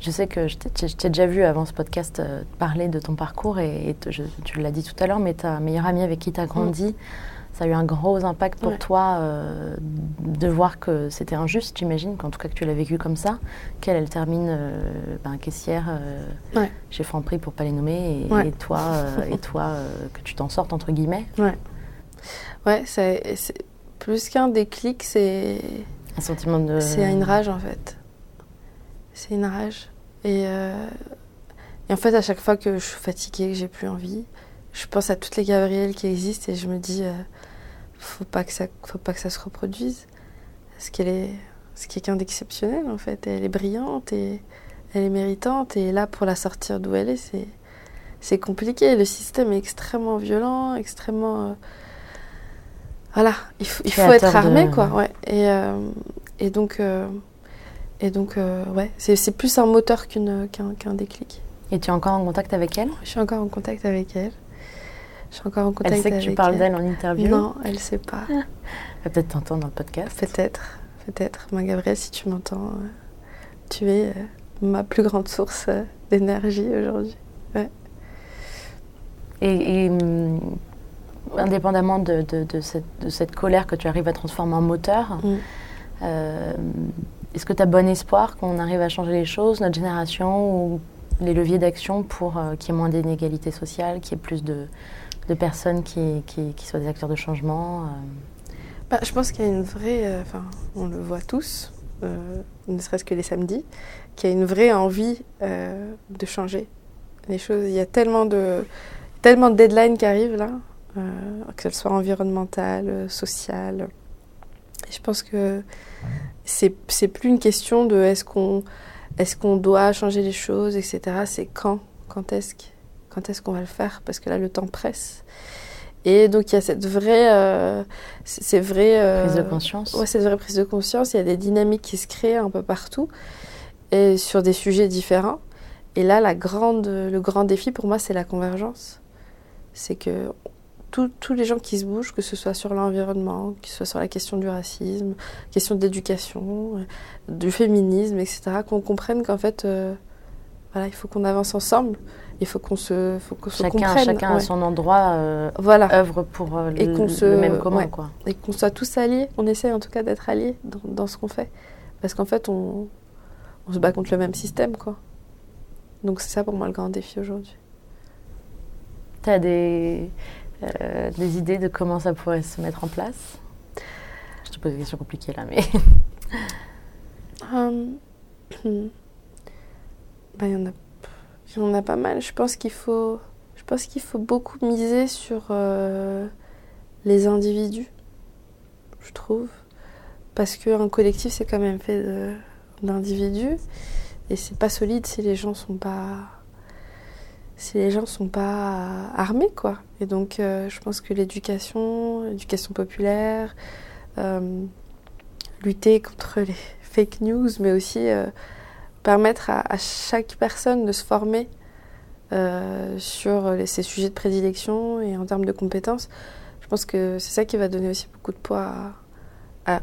je sais que je t'ai déjà vu avant ce podcast euh, parler de ton parcours et, et te- je- tu l'as dit tout à l'heure, mais ta meilleure amie avec qui tu as grandi, ça a eu un gros impact pour Ouais. toi euh, de voir que c'était injuste, j'imagine, qu'en tout cas que tu l'as vécu comme ça, qu'elle, elle termine euh, ben, caissière euh, Ouais. chez Franprix pour pas les nommer, et, Ouais. et toi, et toi que tu t'en sortes entre guillemets. Ouais, c'est c'est- plus qu'un déclic, c'est Un sentiment de. c'est une rage en fait. C'est une rage. Et, et en fait, à chaque fois que je suis fatiguée, que j'ai plus envie, je pense à toutes les Gabrielles qui existent et je me dis, euh, faut pas que ça, faut pas que ça se reproduise. Parce qu'elle est, c'est quelqu'un d'exceptionnel en fait. Elle est brillante et elle est méritante. Et là, pour la sortir d'où elle est, c'est, c'est compliqué. Le système est extrêmement violent, extrêmement. euh, voilà, il faut, il faut être armé de- quoi. Ouais. Et, euh, et donc, euh, et donc, ouais, c'est, plus un moteur qu'une, qu'un, qu'un déclic. Et tu es encore en contact avec elle? Je suis encore en contact avec elle. Je suis encore en contact Elle sait que avec tu parles elle. d'elle en interview Non, elle sait pas. Elle va peut-être t'entendre dans le podcast. Peut-être, peut-être. Ma Gabrielle, si tu m'entends, euh, tu es euh, ma plus grande source euh, d'énergie aujourd'hui. Et, et, hum, indépendamment de, de- de cette, de cette colère que tu arrives à transformer en moteur, Mm. euh, est-ce que tu as bon espoir qu'on arrive à changer les choses, notre génération, ou les leviers d'action pour euh, qu'il y ait moins d'inégalités sociales, qu'il y ait plus de, de personnes qui, qui- qui soient des acteurs de changement euh, Bah, je pense qu'il y a une vraie, euh, enfin, on le voit tous, euh, ne serait-ce que les samedis, qu'il y a une vraie envie de changer les choses. Il y a tellement de, tellement de deadlines qui arrivent là, que ce soit environnemental, euh, social. Et je pense que c'est c'est plus une question de est-ce qu'on est-ce qu'on doit changer les choses, etc. C'est quand, quand est-ce que- quand est-ce qu'on va le faire Parce que là, le temps presse. Et donc, il y a cette vraie, euh, c- ces vraies, euh, prise de conscience Ouais, cette vraie prise de conscience. Il y a des dynamiques qui se créent un peu partout et sur des sujets différents. Et là, la grande, le grand défi pour moi, c'est la convergence. C'est que tous- tous les gens qui se bougent, que ce soit sur l'environnement, que ce soit sur la question du racisme, question d'éducation, euh, du féminisme, etc., qu'on comprenne qu'en fait, euh, voilà, il faut qu'on avance ensemble. Il faut qu'on se, faut qu'on se Chacun, comprenne. chacun à son endroit euh, Voilà. œuvre pour euh, Et le, qu'on le même commun. ouais. Quoi. et qu'on soit tous alliés. On essaie en tout cas d'être alliés dans, dans ce qu'on fait. Parce qu'en fait, on, on se bat contre le même système, quoi. Donc c'est ça pour moi le grand défi aujourd'hui. Tu as des, euh, des idées de comment ça pourrait se mettre en place? Je te pose des questions compliquées là, mais. Hum, Ben, il y en a, y en a pas mal. Je pense qu'il faut, je pense qu'il faut beaucoup miser sur euh, les individus, je trouve, parce qu'un collectif c'est quand même fait d'individus et c'est pas solide si les gens sont pas, si les gens sont pas armés quoi. Et donc euh, je pense que l'éducation, l'éducation populaire, euh, lutter contre les fake news, mais aussi permettre à, chaque personne de se former euh, sur ses sujets de prédilection et en termes de compétences. Je pense que c'est ça qui va donner aussi beaucoup de poids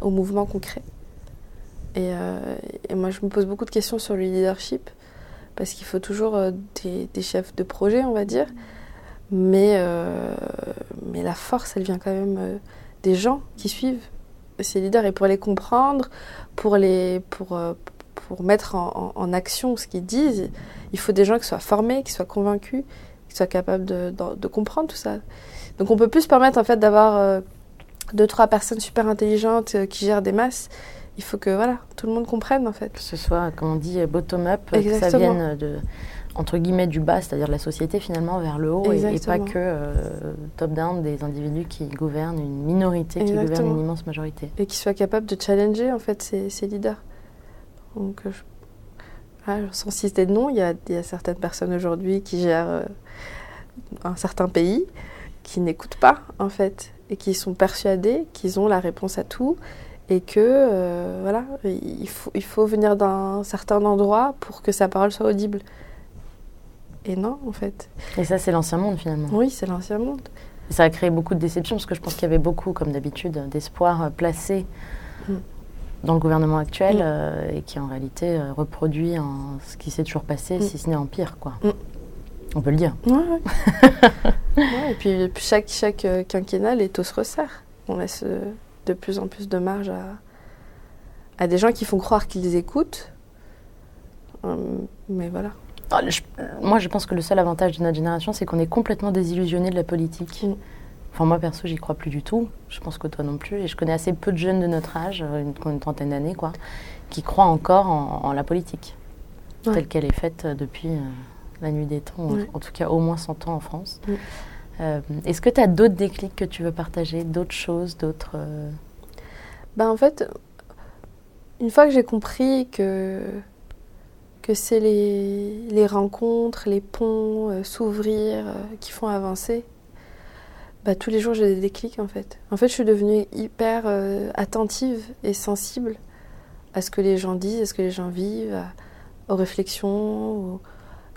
au mouvement concret. Et, euh, et moi, je me pose beaucoup de questions sur le leadership, parce qu'il faut toujours euh, des, chefs de projet, on va dire. Mais, mais la force, elle vient quand même des gens qui suivent ces leaders. Et pour les comprendre, pour, les, pour, pour mettre en, en- en action ce qu'ils disent, il faut des gens qui soient formés, qui soient convaincus, qui soient capables de, de- de comprendre tout ça. Donc on peut plus se permettre en fait d'avoir euh, deux, trois personnes super intelligentes euh, qui gèrent des masses. Il faut que voilà, tout le monde comprenne en fait. Que ce soit, comme on dit, bottom-up, que ça Exactement. vienne de, entre guillemets, du bas, c'est-à-dire de la société finalement, vers le haut, et, et pas Exactement. que euh, top-down des individus qui gouvernent une minorité, qui gouverne Exactement. une immense majorité. et qui soit capable de challenger en fait ces, ces leaders. Donc, je- voilà, sans citer de nom, il y a, il y a certaines personnes aujourd'hui qui gèrent euh, un certain pays qui n'écoutent pas en fait et qui sont persuadés qu'ils ont la réponse à tout et que euh, voilà, il faut, il faut venir d'un certain endroit pour que sa parole soit audible. Et non, en fait. Et ça, c'est l'ancien monde finalement. Oui, c'est l'ancien monde. Ça a créé beaucoup de déceptions parce que je pense qu'il y avait beaucoup, comme d'habitude, d'espoir euh, placé Mm. Dans le gouvernement actuel Mm. euh, et qui en réalité euh, reproduit ce qui s'est toujours passé, Mm. si ce n'est en pire, quoi. Mm. On peut le dire. Ouais, ouais. Ouais, et puis, chaque, chaque euh, quinquennat, les taux se resserrent. On laisse de plus en plus de marge à, à des gens qui font croire qu'ils écoutent. Hum, mais voilà. Ah, je- moi, je pense que le seul avantage de notre génération, c'est qu'on est complètement désillusionné de la politique. Enfin, moi, perso, j'y crois plus du tout. Je pense que toi non plus. Et je connais assez peu de jeunes de notre âge, euh, une, une trentaine d'années, quoi, qui croient encore en, en la politique, Ouais. telle qu'elle est faite euh, depuis euh, la nuit des temps, en- Ouais. en, tout cas au moins 100 ans en France. Euh, Est-ce que tu as d'autres déclics que tu veux partager, d'autres choses, d'autres... euh, Ben, en fait, une fois que j'ai compris que, que c'est les, les rencontres, les ponts, euh, s'ouvrir, euh, qui font avancer, bah, tous les jours j'ai des déclics en fait. En fait, je suis devenue hyper euh, attentive et sensible à ce que les gens disent, à ce que les gens vivent, aux réflexions.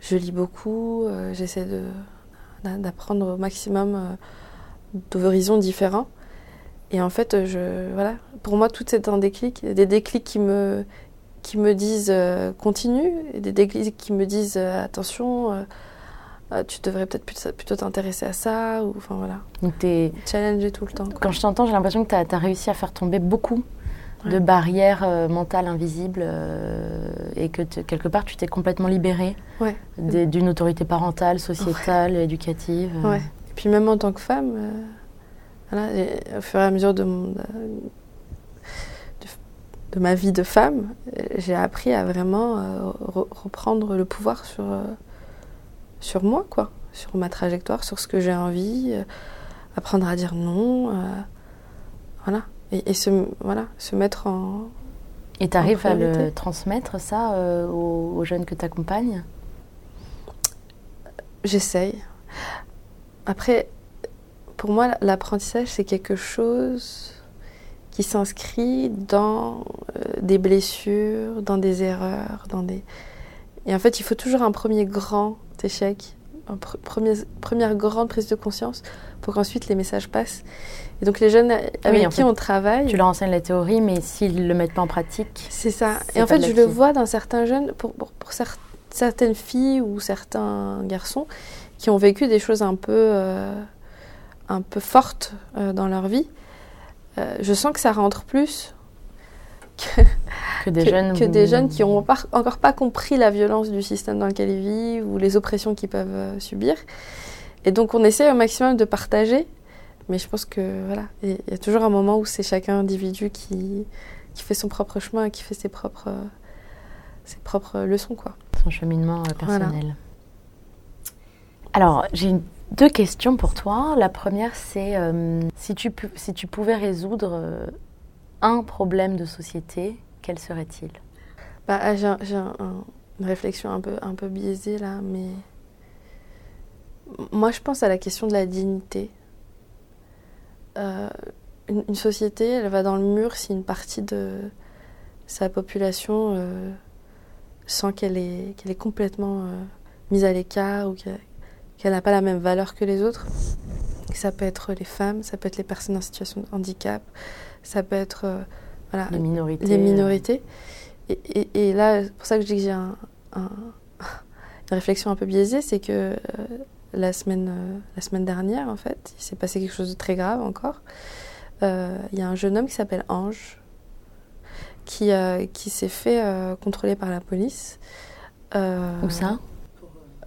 Je lis beaucoup, euh, j'essaie de- d'a- d'apprendre au maximum euh, d'horizons différents. Et en fait, voilà, pour moi, tout c'est un déclic. Des déclics qui me, disent continue, des déclics qui me disent attention, euh, euh, tu devrais peut-être plutôt t'intéresser à ça, ou enfin voilà, donc t'es- tout le temps. quoi. Quand je t'entends, j'ai l'impression que tu as, réussi à faire tomber beaucoup de barrières euh, mentales invisibles euh, et que quelque part tu t'es complètement libérée Ouais. d'une autorité parentale, sociétale, éducative. euh. Ouais. Et puis même en tant que femme, voilà, au fur et à mesure de, mon- de, ma vie de femme, j'ai appris à vraiment euh, re- reprendre le pouvoir sur, euh, sur moi, quoi, sur ma trajectoire, sur ce que j'ai envie, euh, apprendre à dire non, euh, voilà, et, et se, voilà, se mettre en... Et tu arrives à le transmettre ça euh, aux, aux jeunes que tu accompagnes J'essaye. Après, pour moi, l'apprentissage, c'est quelque chose qui s'inscrit dans des blessures, dans des erreurs, dans des... Et en fait, il faut toujours un premier grand échec, première grande prise de conscience pour qu'ensuite les messages passent. Et donc les jeunes avec en qui fait, on travaille... Tu leur enseignes la théorie, mais s'ils ne le mettent pas en pratique, C'est ça. Et en fait, je le vois dans certains jeunes, pour, pour, pour cer- certaines filles ou certains garçons qui ont vécu des choses un peu, euh, un peu fortes euh, dans leur vie. Euh, je sens que ça rentre plus que, Que des que, jeunes. que des jeunes qui n'ont encore pas compris la violence du système dans lequel ils vivent ou les oppressions qu'ils peuvent euh, subir. Et donc on essaie au maximum de partager, mais je pense que voilà, il y a toujours un moment où c'est chacun individu qui, qui fait son propre chemin, qui fait ses propres, euh, ses propres leçons. Quoi. Son cheminement euh, personnel. Alors, j'ai deux questions pour toi. La première, c'est si, tu si tu pouvais résoudre un problème de société, quel serait-il? Bah, ah, j'ai un- j'ai un- un- une réflexion un peu, biaisée là, mais moi je pense à la question de la dignité. Euh, une, société, elle va dans le mur si une partie de sa population euh, sent qu'elle est, qu'elle est complètement euh, mise à l'écart ou qu'elle n'a pas la même valeur que les autres. Ça peut être les femmes, ça peut être les personnes en situation de handicap, ça peut être euh, voilà, Les minorités. les minorités. Et, et- et là, c'est pour ça que je dis que j'ai un- un- une réflexion un peu biaisée, c'est que euh, la, semaine, euh, la semaine dernière, en fait, il s'est passé quelque chose de très grave encore. Il y a un jeune homme qui s'appelle Ange, qui, qui s'est fait contrôler par la police. Où ça?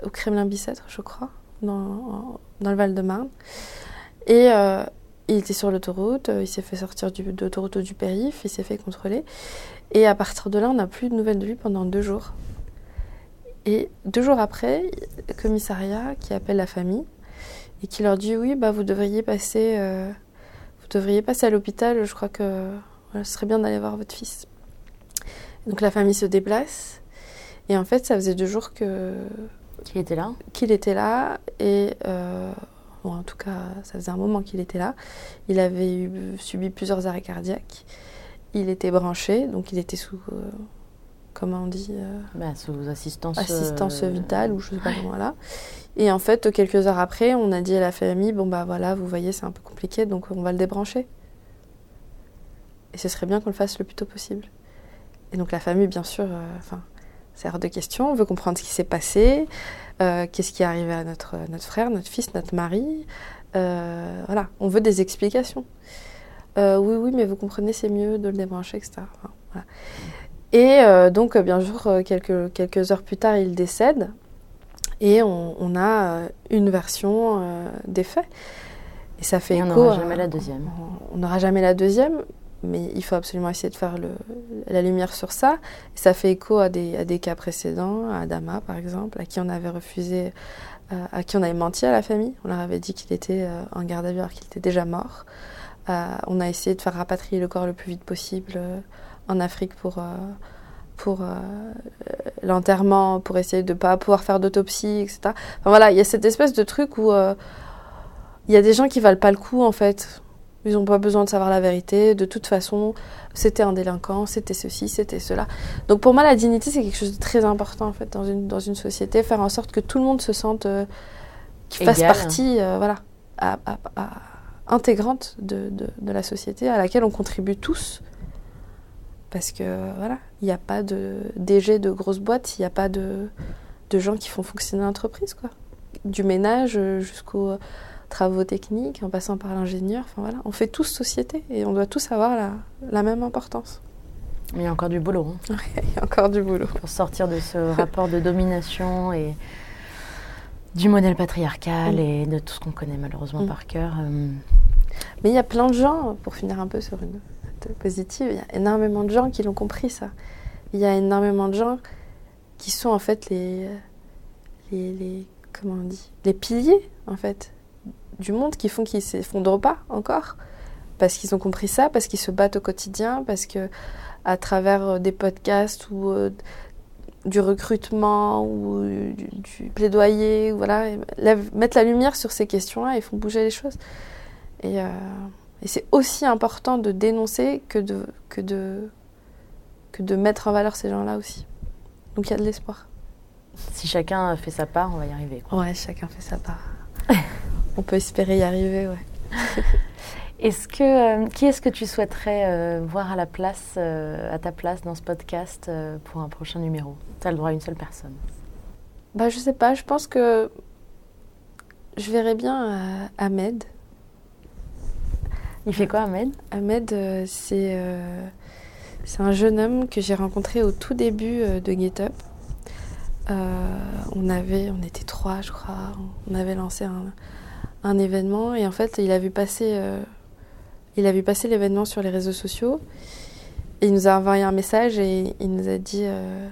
au Kremlin-Bicêtre, je crois, dans, dans le Val-de-Marne. Et euh, il était sur l'autoroute, euh, il s'est fait sortir du, de l'autoroute du périph', il s'est fait contrôler. Et à partir de là, on n'a plus de nouvelles de lui pendant deux jours. Et deux jours après, le commissariat qui appelle la famille et qui leur dit oui, bah, vous devriez passer, euh, vous devriez passer à l'hôpital. Je crois que ce serait bien d'aller voir votre fils. Donc la famille se déplace. Et en fait, ça faisait deux jours que Qui était là qu'il était là et euh, bon, en tout cas ça faisait un moment qu'il était là. Il avait eu- subi plusieurs arrêts cardiaques. Il était branché, donc il était sous, euh, comment on dit, euh, bah, Sous assistance. assistance vitale ou je sais pas comment là. Et en fait quelques heures après, on a dit à la famille bon bah voilà, vous voyez c'est un peu compliqué, donc on va le débrancher. Et ce serait bien qu'on le fasse le plus tôt possible. Et donc la famille, bien sûr, euh, enfin, c'est hors de question. On veut comprendre ce qui s'est passé, euh, qu'est-ce qui est arrivé à notre, notre frère, notre fils, notre mari. Euh, voilà, on veut des explications. Euh, oui, oui, mais vous comprenez, c'est mieux de le débrancher, etc. Enfin, voilà. Et donc, bien sûr, quelques, quelques heures plus tard, il décède. Et on, on a une version des faits. Et ça fait Et on n'aura jamais la deuxième. on n'aura jamais la deuxième, mais il faut absolument essayer de faire la lumière sur ça. Ça fait écho à des, cas précédents, à Adama par exemple, à qui on avait refusé, euh, à qui on avait menti à la famille. On leur avait dit qu'il était euh, en garde à vue alors qu'il était déjà mort. Euh, on a essayé de faire rapatrier le corps le plus vite possible euh, en Afrique pour, l'enterrement, pour essayer de ne pas pouvoir faire d'autopsie, etc. Enfin, voilà, il y a cette espèce de truc où il y a des gens qui valent pas le coup en fait. Ils n'ont pas besoin de savoir la vérité. De toute façon, c'était un délinquant, c'était ceci, c'était cela. Donc pour moi, la dignité, c'est quelque chose de très important en fait dans une, dans une société. Faire en sorte que tout le monde se sente, euh, qu'il fasse partie, euh, voilà, à- à- à- intégrante de, de- de la société à laquelle on contribue tous. Parce que voilà, il n'y a pas de DG de grosses boîtes, il n'y a pas de, de gens qui font fonctionner l'entreprise, quoi. Du ménage euh, jusqu'aux travaux techniques, en passant par l'ingénieur. Enfin voilà, on fait tous société et on doit tous avoir la, la même importance. Mais il y a encore du boulot hein, Il y a encore du boulot. pour sortir de ce rapport de domination et du modèle patriarcal Mm. et de tout ce qu'on connaît malheureusement Mm. par cœur. euh, Mais il y a plein de gens, pour finir un peu sur une note positive, il y a énormément de gens qui l'ont compris ça. Il y a énormément de gens qui sont en fait les, les, les- comment on dit, les piliers en fait du monde qui font qu'ils s'effondrent pas encore parce qu'ils ont compris ça, parce qu'ils se battent au quotidien, parce que à travers euh, des podcasts ou euh, du recrutement ou du, du plaidoyer, ou voilà, mettre la lumière sur ces questions-là et font bouger les choses. Et, euh, et c'est aussi important de dénoncer que de, que, de, que de mettre en valeur ces gens-là aussi. Donc il y a de l'espoir. si chacun fait sa part, on va y arriver. quoi. Ouais, chacun fait sa part. On peut espérer y arriver, ouais. Est-ce que, euh, qui est-ce que tu souhaiterais euh, voir à, la place, euh, à ta place dans ce podcast euh, pour un prochain numéro? Tu as le droit à une seule personne. Bah, je sais pas, je pense que je verrais bien euh, Ahmed. Il fait quoi, Ahmed? Ahmed, euh, c'est euh, C'est un jeune homme que j'ai rencontré au tout début euh, de Get Up. Euh, on avait, on était trois, je crois. On avait lancé un, un événement et en fait, il a vu passer, euh, il a vu passer l'événement sur les réseaux sociaux. Et il nous a envoyé un message et il nous a dit euh,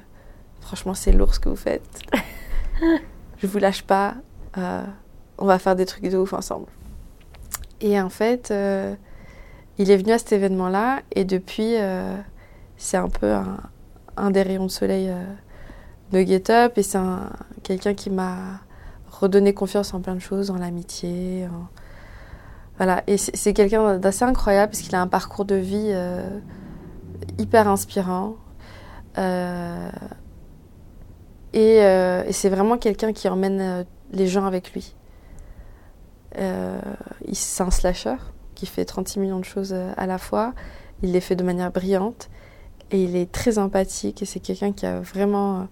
Franchement, c'est lourd ce que vous faites. Je vous lâche pas. euh, on va faire des trucs de ouf ensemble. Et en fait, il est venu à cet événement-là et depuis, c'est un peu un, un des rayons de soleil de Get Up et c'est un- quelqu'un qui m'a redonné confiance en plein de choses, en l'amitié. Voilà, et c'est quelqu'un d'assez incroyable parce qu'il a un parcours de vie euh, hyper inspirant. Euh, et euh, et c'est vraiment quelqu'un qui emmène les gens avec lui. C'est un slasher qui fait 36 millions de choses à la fois. Il les fait de manière brillante et il est très empathique et c'est quelqu'un qui a vraiment...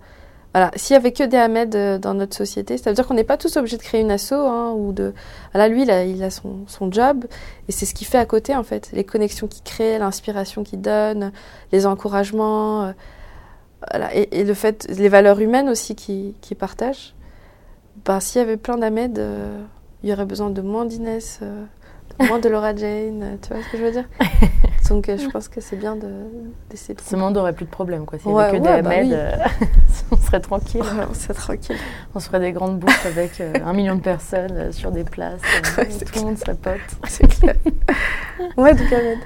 voilà, s'il y avait que des Ahmed euh, dans notre société, ça veut dire qu'on n'est pas tous obligés de créer une asso hein, ou de... Voilà, lui, il a, son, job et c'est ce qu'il fait à côté en fait. Les connexions qu'il crée, l'inspiration qu'il donne, les encouragements, euh, et, le fait, les valeurs humaines aussi qu'il partage. Ben, s'il y avait plein d'Ahmed, euh, il y aurait besoin de moins d'Inès, moins de Laura Jane, euh, tu vois ce que je veux dire Donc euh, je pense que c'est bien de- d'essayer de... Ce monde aurait plus de problèmes, quoi. S'il n'y Ouais, avait que ouais, des bah Ahmed, oui. euh, on serait tranquille. Ouais, c'est tranquille. On se ferait des grandes bouches avec euh, un million de personnes euh, sur des places. tout le monde serait pote. C'est clair. Ouais, donc Ahmed.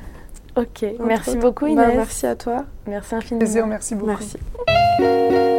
Ok, entre merci autres. beaucoup Bah, Inès. merci à toi. Merci infiniment. Plaisir, merci beaucoup. Merci.